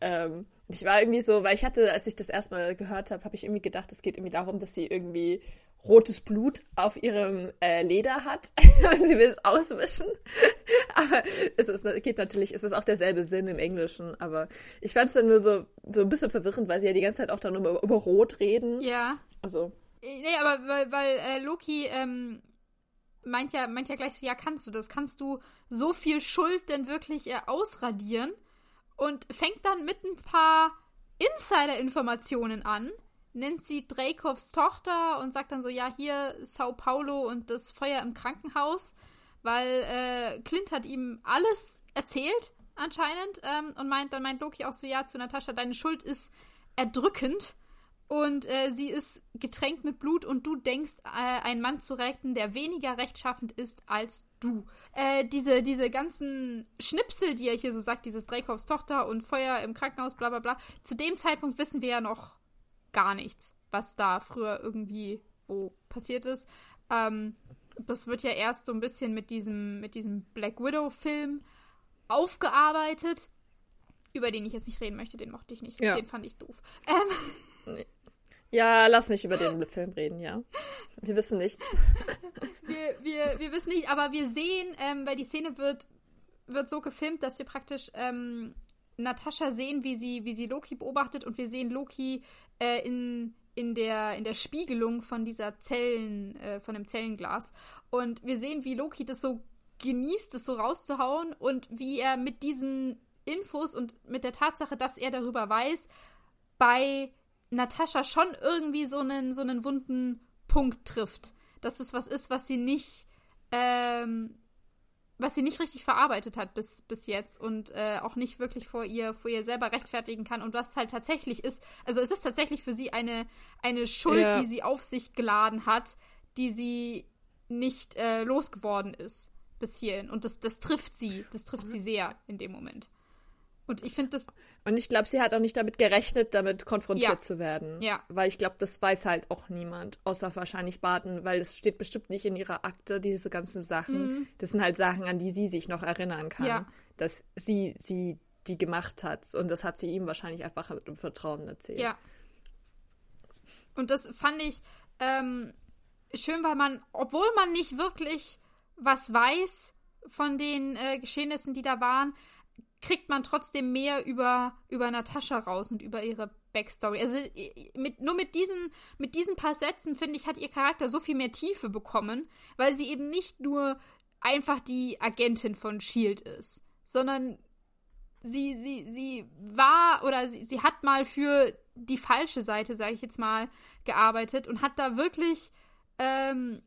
Ähm, und ich war irgendwie so, weil ich hatte, als ich das erstmal gehört habe, habe ich irgendwie gedacht, es geht irgendwie darum, dass sie irgendwie rotes Blut auf ihrem äh, Leder hat und sie will es auswischen. aber es ist, geht natürlich, es ist auch derselbe Sinn im Englischen, aber ich fand es dann nur so, so ein bisschen verwirrend, weil sie ja die ganze Zeit auch dann über, über Rot reden. Ja. Also. Nee, aber weil, weil äh, Loki ähm, meint, ja, meint ja gleich so, ja, kannst du das? Kannst du so viel Schuld denn wirklich äh, ausradieren? Und fängt dann mit ein paar Insider-Informationen an, nennt sie Dreykovs Tochter und sagt dann so, ja, hier Sao Paulo und das Feuer im Krankenhaus, weil äh, Clint hat ihm alles erzählt, anscheinend, ähm, und meint, dann meint Loki auch so, ja, zu Natascha, deine Schuld ist erdrückend und äh, sie ist getränkt mit Blut und du denkst, äh, einen Mann zu retten, der weniger rechtschaffend ist als du. Äh, diese, diese ganzen Schnipsel, die er hier so sagt, dieses Dreykovs Tochter und Feuer im Krankenhaus, bla bla bla, zu dem Zeitpunkt wissen wir ja noch gar nichts, was da früher irgendwie wo passiert ist. Ähm, das wird ja erst so ein bisschen mit diesem, mit diesem Black Widow-Film aufgearbeitet, über den ich jetzt nicht reden möchte, den mochte ich nicht. Ja. Den fand ich doof. Ähm, nee. Ja, lass nicht über den Film reden, ja. Wir wissen nichts. wir, wir, wir wissen nicht, aber wir sehen, ähm, weil die Szene wird, wird so gefilmt, dass wir praktisch ähm, Natascha sehen, wie sie, wie sie Loki beobachtet und wir sehen Loki äh, in, in, der, in der Spiegelung von dieser Zellen, äh, von dem Zellenglas. Und wir sehen, wie Loki das so genießt, das so rauszuhauen und wie er mit diesen Infos und mit der Tatsache, dass er darüber weiß, bei Natascha schon irgendwie so einen, so einen wunden Punkt trifft. Dass es was ist, was sie nicht, ähm, was sie nicht richtig verarbeitet hat bis, bis jetzt und äh, auch nicht wirklich vor ihr, vor ihr selber rechtfertigen kann und was halt tatsächlich ist, also es ist tatsächlich für sie eine, eine Schuld, ja. die sie auf sich geladen hat, die sie nicht äh, losgeworden ist bis hierhin. Und das, das trifft sie, das trifft sie sehr in dem Moment. Und ich finde das. Und ich glaube, sie hat auch nicht damit gerechnet, damit konfrontiert ja. zu werden. Ja. Weil ich glaube, das weiß halt auch niemand, außer wahrscheinlich Barton, weil es steht bestimmt nicht in ihrer Akte, diese ganzen Sachen. Mhm. Das sind halt Sachen, an die sie sich noch erinnern kann. Ja. Dass sie, sie die gemacht hat. Und das hat sie ihm wahrscheinlich einfach mit dem Vertrauen erzählt. Ja. Und das fand ich ähm, schön, weil man, obwohl man nicht wirklich was weiß von den äh, Geschehnissen, die da waren, kriegt man trotzdem mehr über, über Natascha raus und über ihre Backstory. Also mit, nur mit diesen, mit diesen paar Sätzen, finde ich, hat ihr Charakter so viel mehr Tiefe bekommen, weil sie eben nicht nur einfach die Agentin von Shield ist, sondern sie, sie, sie war oder sie, sie hat mal für die falsche Seite, sage ich jetzt mal, gearbeitet und hat da wirklich ähm,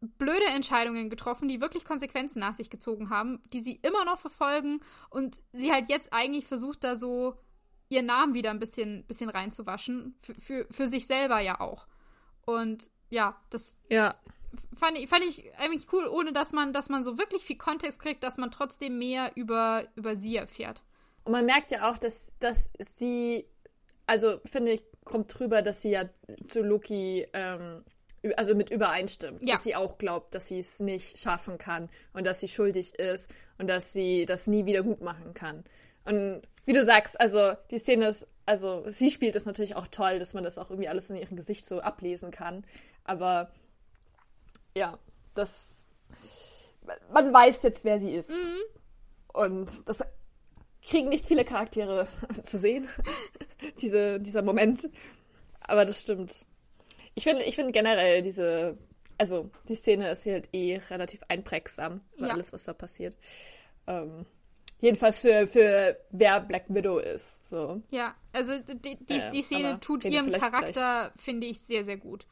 blöde Entscheidungen getroffen, die wirklich Konsequenzen nach sich gezogen haben, die sie immer noch verfolgen und sie halt jetzt eigentlich versucht, da so ihren Namen wieder ein bisschen, bisschen reinzuwaschen. Für, für, für sich selber ja auch. Und ja, das ja. Fand, ich, fand ich eigentlich cool, ohne dass man, dass man so wirklich viel Kontext kriegt, dass man trotzdem mehr über, über sie erfährt. Und man merkt ja auch, dass, dass sie, also finde ich, kommt drüber, dass sie ja zu Loki ähm, also mit übereinstimmt, ja. dass sie auch glaubt, dass sie es nicht schaffen kann und dass sie schuldig ist und dass sie das nie wieder gut machen kann. Und wie du sagst, also die Szene ist, also sie spielt es natürlich auch toll, dass man das auch irgendwie alles in ihrem Gesicht so ablesen kann. Aber ja, das man weiß jetzt, wer sie ist. Mhm. Und das kriegen nicht viele Charaktere zu sehen, Diese, dieser Moment. Aber das stimmt. Ich finde ich find generell diese, also die Szene ist halt eh relativ einprägsam, ja. alles, was da passiert. Ähm, Jedenfalls für, für wer Black Widow ist. So. Ja, also die, die, ja, die Szene tut ihrem Charakter, finde ich, sehr, sehr gut.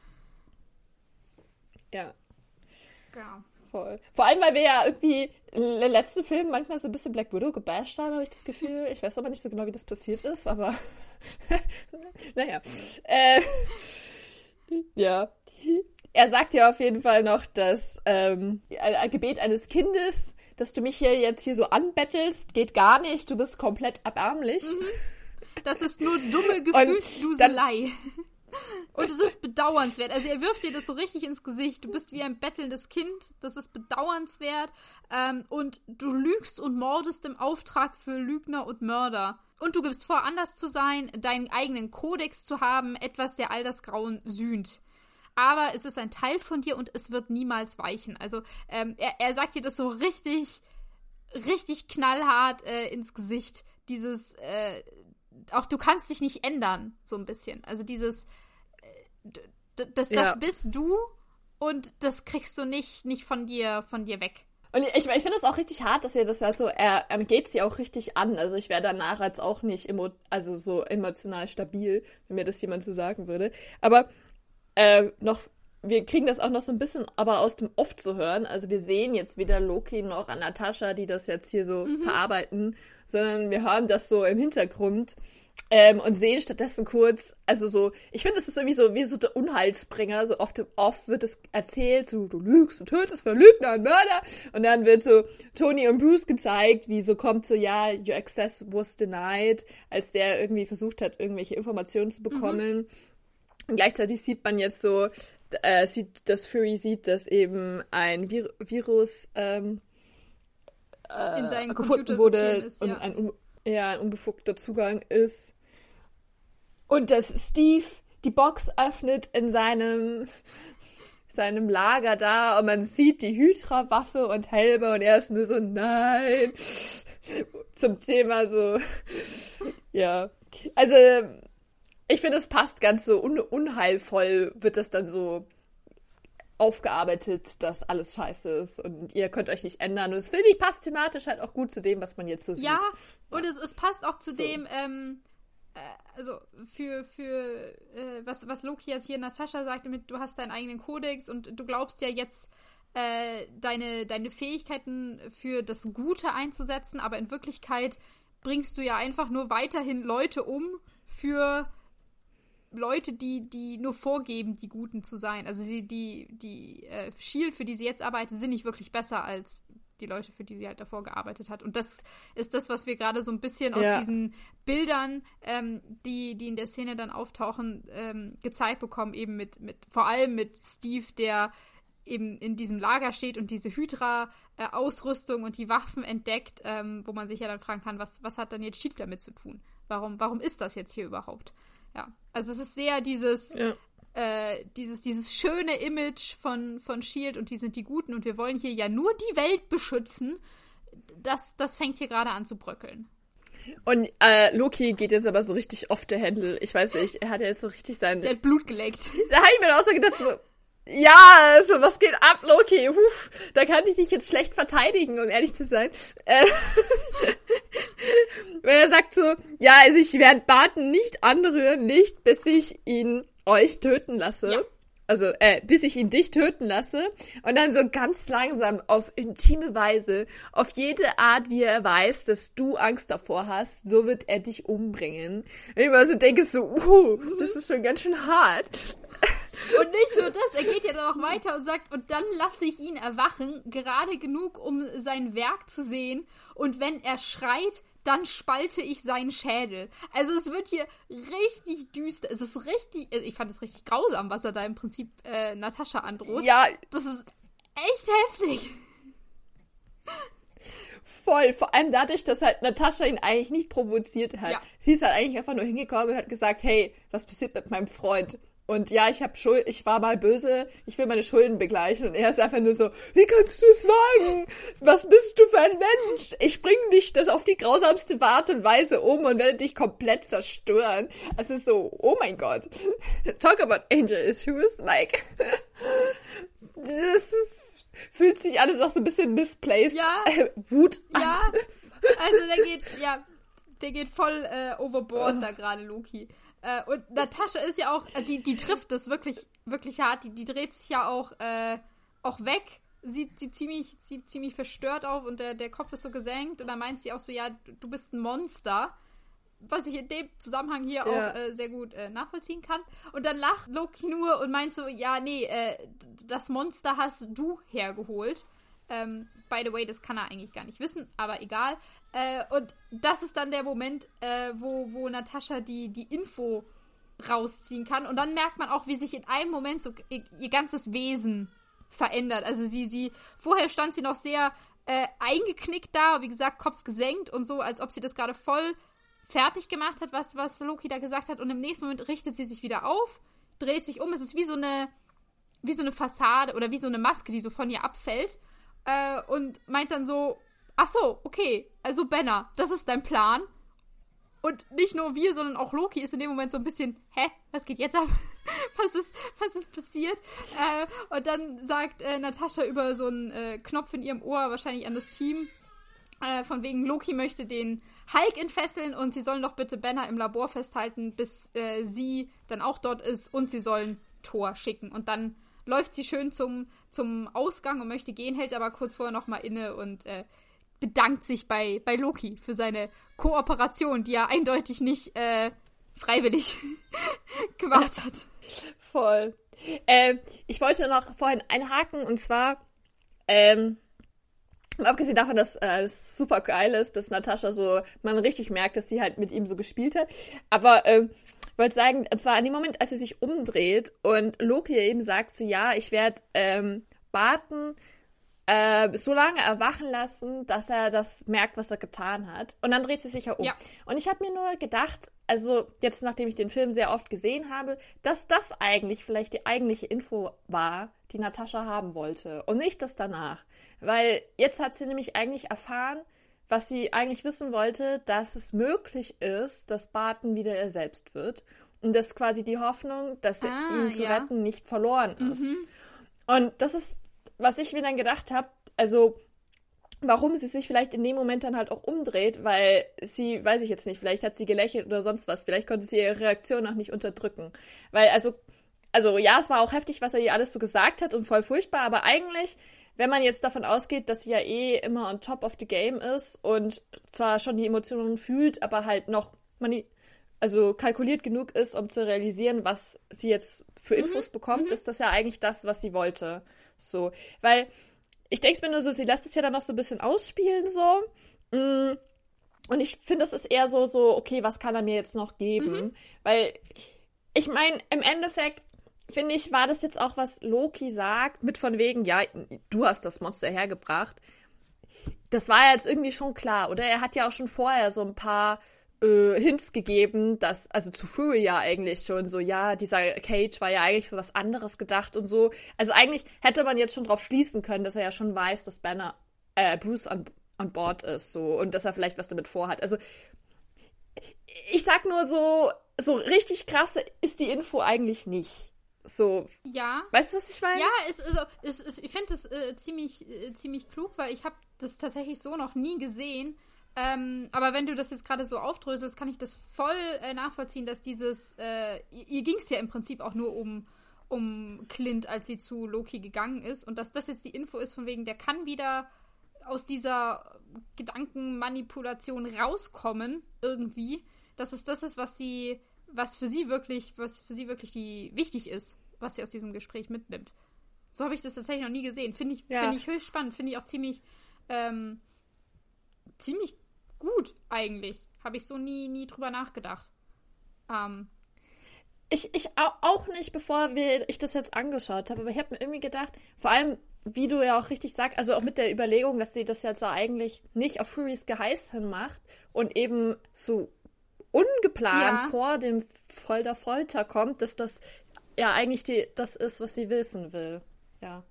Ja. Genau. Voll. Vor allem, weil wir ja irgendwie im letzten Film manchmal so ein bisschen Black Widow gebasht haben, habe ich das Gefühl. Ich weiß aber nicht so genau, wie das passiert ist, aber naja. Äh, ja. Er sagt ja auf jeden Fall noch, dass ähm, ein Gebet eines Kindes, dass du mich hier jetzt hier so anbettelst, geht gar nicht, du bist komplett erbärmlich. Mhm. Das ist nur dumme Gefühlsduselei. Und es ist bedauernswert. Also er wirft dir das so richtig ins Gesicht. Du bist wie ein bettelndes Kind. Das ist bedauernswert. Ähm, und du lügst und mordest im Auftrag für Lügner und Mörder. Und du gibst vor, anders zu sein, deinen eigenen Kodex zu haben, etwas, der all das Grauen sühnt. Aber es ist ein Teil von dir und es wird niemals weichen. Also ähm, er, er sagt dir das so richtig, richtig knallhart äh, ins Gesicht. Dieses, äh, auch du kannst dich nicht ändern, so ein bisschen. Also dieses, äh, das, ja. das bist du und das kriegst du nicht, nicht von dir, von dir weg. Und ich, ich finde es auch richtig hart, dass ihr das ja so, er, er geht sie auch richtig an. Also ich wäre danach als auch nicht emo, also so emotional stabil, wenn mir das jemand so sagen würde. Aber äh, noch, wir kriegen das auch noch so ein bisschen aber aus dem Oft zu hören. Also wir sehen jetzt weder Loki noch Natascha, die das jetzt hier so mhm. verarbeiten, sondern wir hören das so im Hintergrund. Ähm, und sehen stattdessen kurz, also so, ich finde, das ist irgendwie so wie so der Unheilsbringer, so oft, oft wird es erzählt, so, du lügst, du tötest, Verlügner und Mörder, und dann wird so Tony und Bruce gezeigt, wie so kommt so, ja, your access was denied, als der irgendwie versucht hat, irgendwelche Informationen zu bekommen. Mhm. Und gleichzeitig sieht man jetzt so, äh, sieht, dass Fury sieht, dass eben ein Vir Virus ähm, äh, gefunden wurde ist, ja. und ein, ja, ein unbefugter Zugang ist. Und dass Steve die Box öffnet in seinem, seinem Lager da und man sieht die Hydra-Waffe und Helme und er ist nur so, nein. Zum Thema so, ja. Also, ich finde, es passt ganz so un unheilvoll, wird das dann so aufgearbeitet, dass alles scheiße ist und ihr könnt euch nicht ändern. Und es finde ich passt thematisch halt auch gut zu dem, was man jetzt so sieht. Ja, und es, es passt auch zu so. dem, ähm, äh, also für, für äh, was, was Loki jetzt hier Natascha sagte, mit du hast deinen eigenen Kodex und du glaubst ja jetzt äh, deine, deine Fähigkeiten für das Gute einzusetzen, aber in Wirklichkeit bringst du ja einfach nur weiterhin Leute um für Leute, die, die nur vorgeben, die Guten zu sein. Also sie, die, die äh, Shield, für die sie jetzt arbeitet, sind nicht wirklich besser als die Leute, für die sie halt davor gearbeitet hat. Und das ist das, was wir gerade so ein bisschen ja. aus diesen Bildern, ähm, die, die in der Szene dann auftauchen, ähm, gezeigt bekommen, eben mit, mit, vor allem mit Steve, der eben in diesem Lager steht und diese Hydra-Ausrüstung äh, und die Waffen entdeckt, ähm, wo man sich ja dann fragen kann, was, was hat dann jetzt Shield damit zu tun? Warum, warum ist das jetzt hier überhaupt? Ja, also es ist sehr dieses, ja. äh, dieses, dieses schöne Image von, von Shield und die sind die Guten und wir wollen hier ja nur die Welt beschützen. Das, das fängt hier gerade an zu bröckeln. Und äh, Loki geht jetzt aber so richtig off the handle. Ich weiß nicht, er hat ja jetzt so richtig sein. Der hat Blut geleckt. Da habe ich mir auch so gedacht, so, ja, also was geht ab, Loki? Huf, da kann ich dich jetzt schlecht verteidigen, um ehrlich zu sein. Äh, Weil er sagt so, ja, also ich werde Barton nicht anrühren, nicht bis ich ihn euch töten lasse. Ja. Also, äh, bis ich ihn dich töten lasse. Und dann so ganz langsam, auf intime Weise, auf jede Art, wie er weiß, dass du Angst davor hast, so wird er dich umbringen. Und ich immer so denke so, uh, das ist schon ganz schön hart. Und nicht nur das, er geht ja dann noch weiter und sagt, und dann lasse ich ihn erwachen, gerade genug, um sein Werk zu sehen. Und wenn er schreit, dann spalte ich seinen Schädel. Also es wird hier richtig düster. Es ist richtig, ich fand es richtig grausam, was er da im Prinzip äh, Natascha androht. Ja. Das ist echt heftig. Voll, vor allem dadurch, dass halt Natascha ihn eigentlich nicht provoziert hat. Ja. Sie ist halt eigentlich einfach nur hingekommen und hat gesagt, hey, was passiert mit meinem Freund? Und ja, ich habe Schuld, ich war mal böse, ich will meine Schulden begleichen. Und er ist einfach nur so, wie kannst du es wagen? Was bist du für ein Mensch? Ich bringe dich das auf die grausamste Art und Weise um und werde dich komplett zerstören. Also so, oh mein Gott. Talk about angel issues, like. das ist, fühlt sich alles auch so ein bisschen misplaced. Ja. Äh, Wut. Ja. Also der geht, ja, der geht voll äh, overboard oh. da gerade, Loki. Äh, und Natascha ist ja auch, äh, die, die trifft das wirklich, wirklich hart. Die, die dreht sich ja auch, äh, auch weg. Sieht, sieht, ziemlich, sieht ziemlich verstört auf und der, der Kopf ist so gesenkt. Und dann meint sie auch so, ja, du bist ein Monster was ich in dem Zusammenhang hier ja. auch äh, sehr gut äh, nachvollziehen kann. Und dann lacht Loki nur und meint so, ja, nee, äh, das Monster hast du hergeholt. Ähm, by the way, das kann er eigentlich gar nicht wissen, aber egal. Äh, und das ist dann der Moment, äh, wo, wo Natascha die, die Info rausziehen kann. Und dann merkt man auch, wie sich in einem Moment so ihr, ihr ganzes Wesen verändert. Also sie, sie, vorher stand sie noch sehr äh, eingeknickt da, wie gesagt, Kopf gesenkt und so, als ob sie das gerade voll fertig gemacht hat, was, was Loki da gesagt hat. Und im nächsten Moment richtet sie sich wieder auf, dreht sich um. Es ist wie so eine, wie so eine Fassade oder wie so eine Maske, die so von ihr abfällt. Äh, und meint dann so, ach so, okay, also Benner, das ist dein Plan. Und nicht nur wir, sondern auch Loki ist in dem Moment so ein bisschen, hä, was geht jetzt ab? was, ist, was ist passiert? Äh, und dann sagt äh, Natascha über so einen äh, Knopf in ihrem Ohr wahrscheinlich an das Team, äh, von wegen Loki möchte den Hulk entfesseln und sie sollen doch bitte Banner im Labor festhalten, bis äh, sie dann auch dort ist und sie sollen Thor schicken. Und dann läuft sie schön zum, zum Ausgang und möchte gehen, hält aber kurz vorher nochmal inne und äh, bedankt sich bei, bei Loki für seine Kooperation, die er eindeutig nicht äh, freiwillig gemacht hat. Voll. Äh, ich wollte noch vorhin einhaken und zwar, ähm, Abgesehen davon, dass äh, es super geil ist, dass Natascha so, man richtig merkt, dass sie halt mit ihm so gespielt hat. Aber äh, wollte sagen, und zwar in dem Moment, als sie sich umdreht und Loki eben sagt so, ja, ich werde ähm, Barton äh, so lange erwachen lassen, dass er das merkt, was er getan hat. Und dann dreht sie sich ja um. Ja. Und ich habe mir nur gedacht, also jetzt nachdem ich den Film sehr oft gesehen habe, dass das eigentlich vielleicht die eigentliche Info war, die Natascha haben wollte und nicht das danach. Weil jetzt hat sie nämlich eigentlich erfahren, was sie eigentlich wissen wollte, dass es möglich ist, dass Barton wieder er selbst wird und dass quasi die Hoffnung, dass ah, ihn zu ja. retten, nicht verloren ist. Mhm. Und das ist, was ich mir dann gedacht habe, also warum sie sich vielleicht in dem Moment dann halt auch umdreht, weil sie, weiß ich jetzt nicht, vielleicht hat sie gelächelt oder sonst was, vielleicht konnte sie ihre Reaktion auch nicht unterdrücken. Weil, also, also ja, es war auch heftig, was er ihr alles so gesagt hat und voll furchtbar, aber eigentlich, wenn man jetzt davon ausgeht, dass sie ja eh immer on top of the game ist und zwar schon die Emotionen fühlt, aber halt noch mani also kalkuliert genug ist, um zu realisieren, was sie jetzt für mhm. Infos mhm. bekommt, mhm. ist das ja eigentlich das, was sie wollte. So, weil ich denke mir nur so, sie lässt es ja dann noch so ein bisschen ausspielen, so. Mm. Und ich finde, das ist eher so, so, okay, was kann er mir jetzt noch geben? Mhm. Weil, ich meine, im Endeffekt, finde ich, war das jetzt auch, was Loki sagt, mit von wegen, ja, du hast das Monster hergebracht. Das war ja jetzt irgendwie schon klar, oder? Er hat ja auch schon vorher so ein paar äh, Hints gegeben, dass, also zu Fury ja eigentlich schon so, ja, dieser Cage war ja eigentlich für was anderes gedacht und so. Also eigentlich hätte man jetzt schon drauf schließen können, dass er ja schon weiß, dass Banner, äh, Bruce an, an Bord ist, so, und dass er vielleicht was damit vorhat. Also, ich sag nur so, so richtig krasse ist die Info eigentlich nicht. So. Ja. Weißt du, was ich meine? Ja, es, also, es, es, ich finde das äh, ziemlich, äh, ziemlich klug, weil ich habe das tatsächlich so noch nie gesehen ähm, aber wenn du das jetzt gerade so aufdröselst, kann ich das voll äh, nachvollziehen, dass dieses, äh, ihr ging es ja im Prinzip auch nur um, um Clint, als sie zu Loki gegangen ist. Und dass das jetzt die Info ist, von wegen, der kann wieder aus dieser Gedankenmanipulation rauskommen, irgendwie. Dass es das ist, was sie, was für sie wirklich, was für sie wirklich die wichtig ist, was sie aus diesem Gespräch mitnimmt. So habe ich das tatsächlich noch nie gesehen. Finde ich, ja. Find ich höchst spannend, finde ich auch ziemlich, ähm, ziemlich gut, eigentlich. Habe ich so nie, nie drüber nachgedacht. Ähm. Ich, ich auch nicht, bevor wir, ich das jetzt angeschaut habe, aber ich habe mir irgendwie gedacht, vor allem, wie du ja auch richtig sagst, also auch mit der Überlegung, dass sie das jetzt eigentlich nicht auf Furys Geheiß hin macht und eben so ungeplant ja. vor dem Folter Folter kommt, dass das ja eigentlich die, das ist, was sie wissen will. Ja.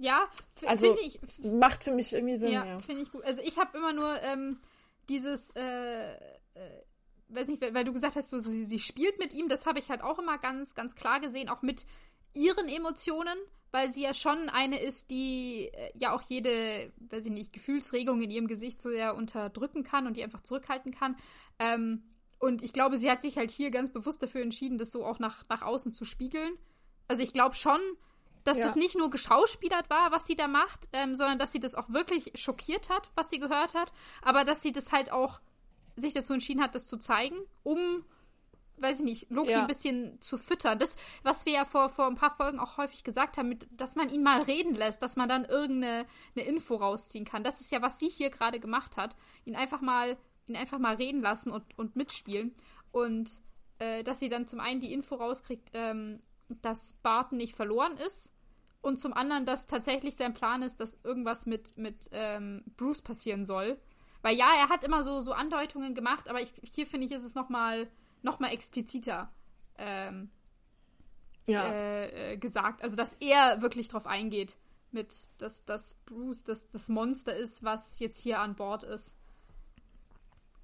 Ja, also, finde ich. Macht für mich irgendwie Sinn. Ja, ja. finde ich gut. Also ich habe immer nur ähm, dieses, äh, äh, weiß nicht, weil du gesagt hast, so, so sie, sie spielt mit ihm, das habe ich halt auch immer ganz, ganz klar gesehen, auch mit ihren Emotionen, weil sie ja schon eine ist, die äh, ja auch jede, weiß ich nicht, Gefühlsregung in ihrem Gesicht so sehr unterdrücken kann und die einfach zurückhalten kann. Ähm, und ich glaube, sie hat sich halt hier ganz bewusst dafür entschieden, das so auch nach, nach außen zu spiegeln. Also ich glaube schon, dass ja. das nicht nur geschauspielert war, was sie da macht, ähm, sondern dass sie das auch wirklich schockiert hat, was sie gehört hat, aber dass sie das halt auch sich dazu entschieden hat, das zu zeigen, um weiß ich nicht, Loki ja. ein bisschen zu füttern. Das, was wir ja vor, vor ein paar Folgen auch häufig gesagt haben, mit, dass man ihn mal reden lässt, dass man dann irgendeine eine Info rausziehen kann. Das ist ja, was sie hier gerade gemacht hat. Ihn einfach mal, ihn einfach mal reden lassen und, und mitspielen. Und äh, dass sie dann zum einen die Info rauskriegt, ähm, dass Barton nicht verloren ist. Und zum anderen, dass tatsächlich sein Plan ist, dass irgendwas mit, mit ähm, Bruce passieren soll. Weil ja, er hat immer so, so Andeutungen gemacht, aber ich, hier finde ich, ist es nochmal noch mal expliziter ähm, ja. äh, äh, gesagt. Also, dass er wirklich drauf eingeht, mit, dass, dass Bruce das, das Monster ist, was jetzt hier an Bord ist.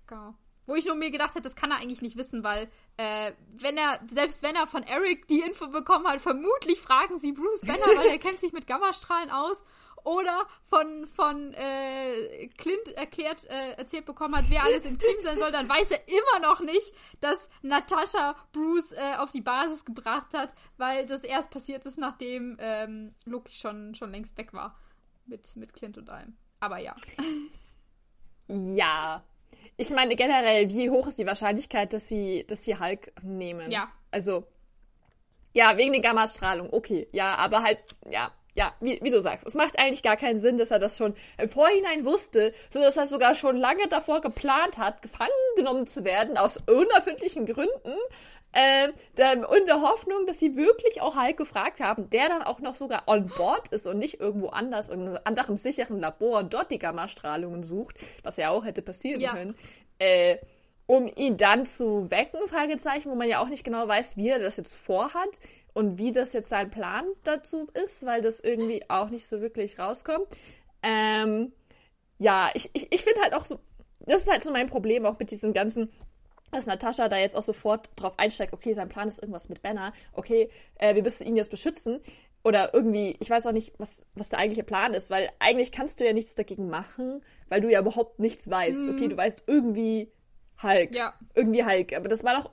Genau. Wo ich nur mir gedacht hätte, das kann er eigentlich nicht wissen, weil äh, wenn er, selbst wenn er von Eric die Info bekommen hat, vermutlich fragen sie Bruce Banner, weil er kennt sich mit Gammastrahlen aus oder von, von äh, Clint erklärt, äh, erzählt bekommen hat, wer alles im Team sein soll, dann weiß er immer noch nicht, dass Natascha Bruce äh, auf die Basis gebracht hat, weil das erst passiert ist, nachdem ähm, Loki schon, schon längst weg war mit, mit Clint und allem. Aber ja. Ja. Ich meine generell, wie hoch ist die Wahrscheinlichkeit, dass sie, dass sie Hulk nehmen? Ja. Also, ja, wegen der Gammastrahlung, okay. Ja, aber halt, ja, ja, wie, wie du sagst, es macht eigentlich gar keinen Sinn, dass er das schon im Vorhinein wusste, so dass er sogar schon lange davor geplant hat, gefangen genommen zu werden, aus unerfindlichen Gründen, äh, in der Hoffnung, dass sie wirklich auch Hulk gefragt haben, der dann auch noch sogar on board ist und nicht irgendwo anders, in einem anderen sicheren Labor dort die Gammastrahlungen sucht, was ja auch hätte passieren ja. können. Äh, um ihn dann zu wecken, Fragezeichen, wo man ja auch nicht genau weiß, wie er das jetzt vorhat und wie das jetzt sein Plan dazu ist, weil das irgendwie auch nicht so wirklich rauskommt. Ähm, ja, ich, ich, ich finde halt auch so, das ist halt so mein Problem auch mit diesen ganzen, dass Natascha da jetzt auch sofort drauf einsteigt, okay, sein Plan ist irgendwas mit Banner, okay, äh, wir müssen ihn jetzt beschützen. Oder irgendwie, ich weiß auch nicht, was, was der eigentliche Plan ist, weil eigentlich kannst du ja nichts dagegen machen, weil du ja überhaupt nichts weißt. Mhm. Okay, du weißt irgendwie Hulk. Ja. Irgendwie Hulk. Aber das war doch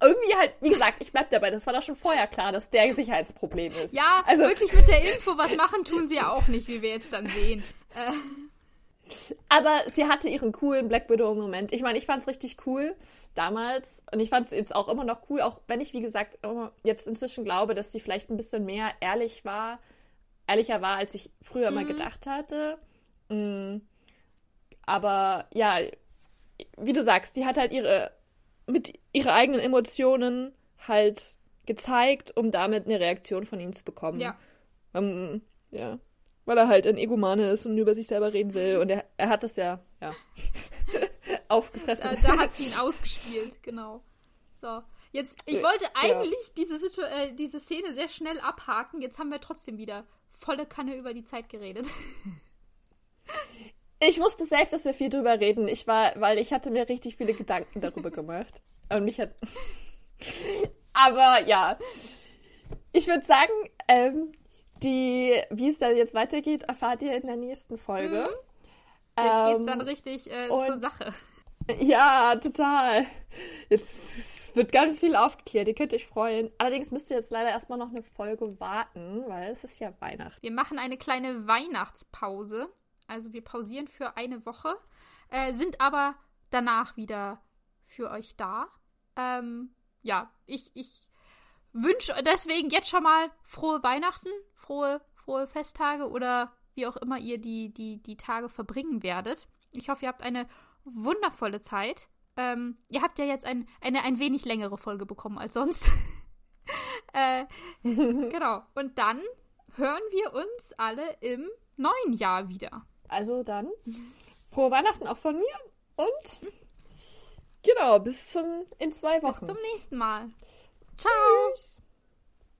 irgendwie halt, wie gesagt, ich bleib dabei, das war doch schon vorher klar, dass der Sicherheitsproblem ist. Ja, also wirklich mit der Info was machen tun sie ja auch nicht, wie wir jetzt dann sehen. Äh. Aber sie hatte ihren coolen Black Widow-Moment. Ich meine, ich fand es richtig cool damals und ich fand es jetzt auch immer noch cool, auch wenn ich, wie gesagt, jetzt inzwischen glaube, dass sie vielleicht ein bisschen mehr ehrlich war, ehrlicher war, als ich früher mhm. mal gedacht hatte. Mhm. Aber ja, wie du sagst, die hat halt ihre mit ihre eigenen Emotionen halt gezeigt, um damit eine Reaktion von ihm zu bekommen. Ja. Um, ja. Weil er halt ein Egomane ist und über sich selber reden will. Und er, er hat das ja, ja, aufgefressen. Da, da, hat sie ihn ausgespielt, genau. So. Jetzt, ich wollte eigentlich ja. diese, Situ äh, diese Szene sehr schnell abhaken. Jetzt haben wir trotzdem wieder volle Kanne über die Zeit geredet. Ich wusste selbst, dass wir viel drüber reden. Ich war, weil ich hatte mir richtig viele Gedanken darüber gemacht. Und mich hat. Aber ja. Ich würde sagen, ähm, die, wie es da jetzt weitergeht, erfahrt ihr in der nächsten Folge. Mhm. Jetzt ähm, geht's dann richtig äh, zur Sache. Ja, total. Jetzt wird ganz viel aufgeklärt. Ihr könnt euch freuen. Allerdings müsst ihr jetzt leider erstmal noch eine Folge warten, weil es ist ja Weihnachten. Wir machen eine kleine Weihnachtspause. Also wir pausieren für eine Woche, äh, sind aber danach wieder für euch da. Ähm, ja, ich, ich wünsche deswegen jetzt schon mal frohe Weihnachten, frohe, frohe Festtage oder wie auch immer ihr die, die, die Tage verbringen werdet. Ich hoffe, ihr habt eine wundervolle Zeit. Ähm, ihr habt ja jetzt ein, eine ein wenig längere Folge bekommen als sonst. äh, genau. Und dann hören wir uns alle im neuen Jahr wieder. Also dann, frohe Weihnachten auch von mir und genau, bis zum in zwei Wochen. Bis zum nächsten Mal. Ciao. Tschüss.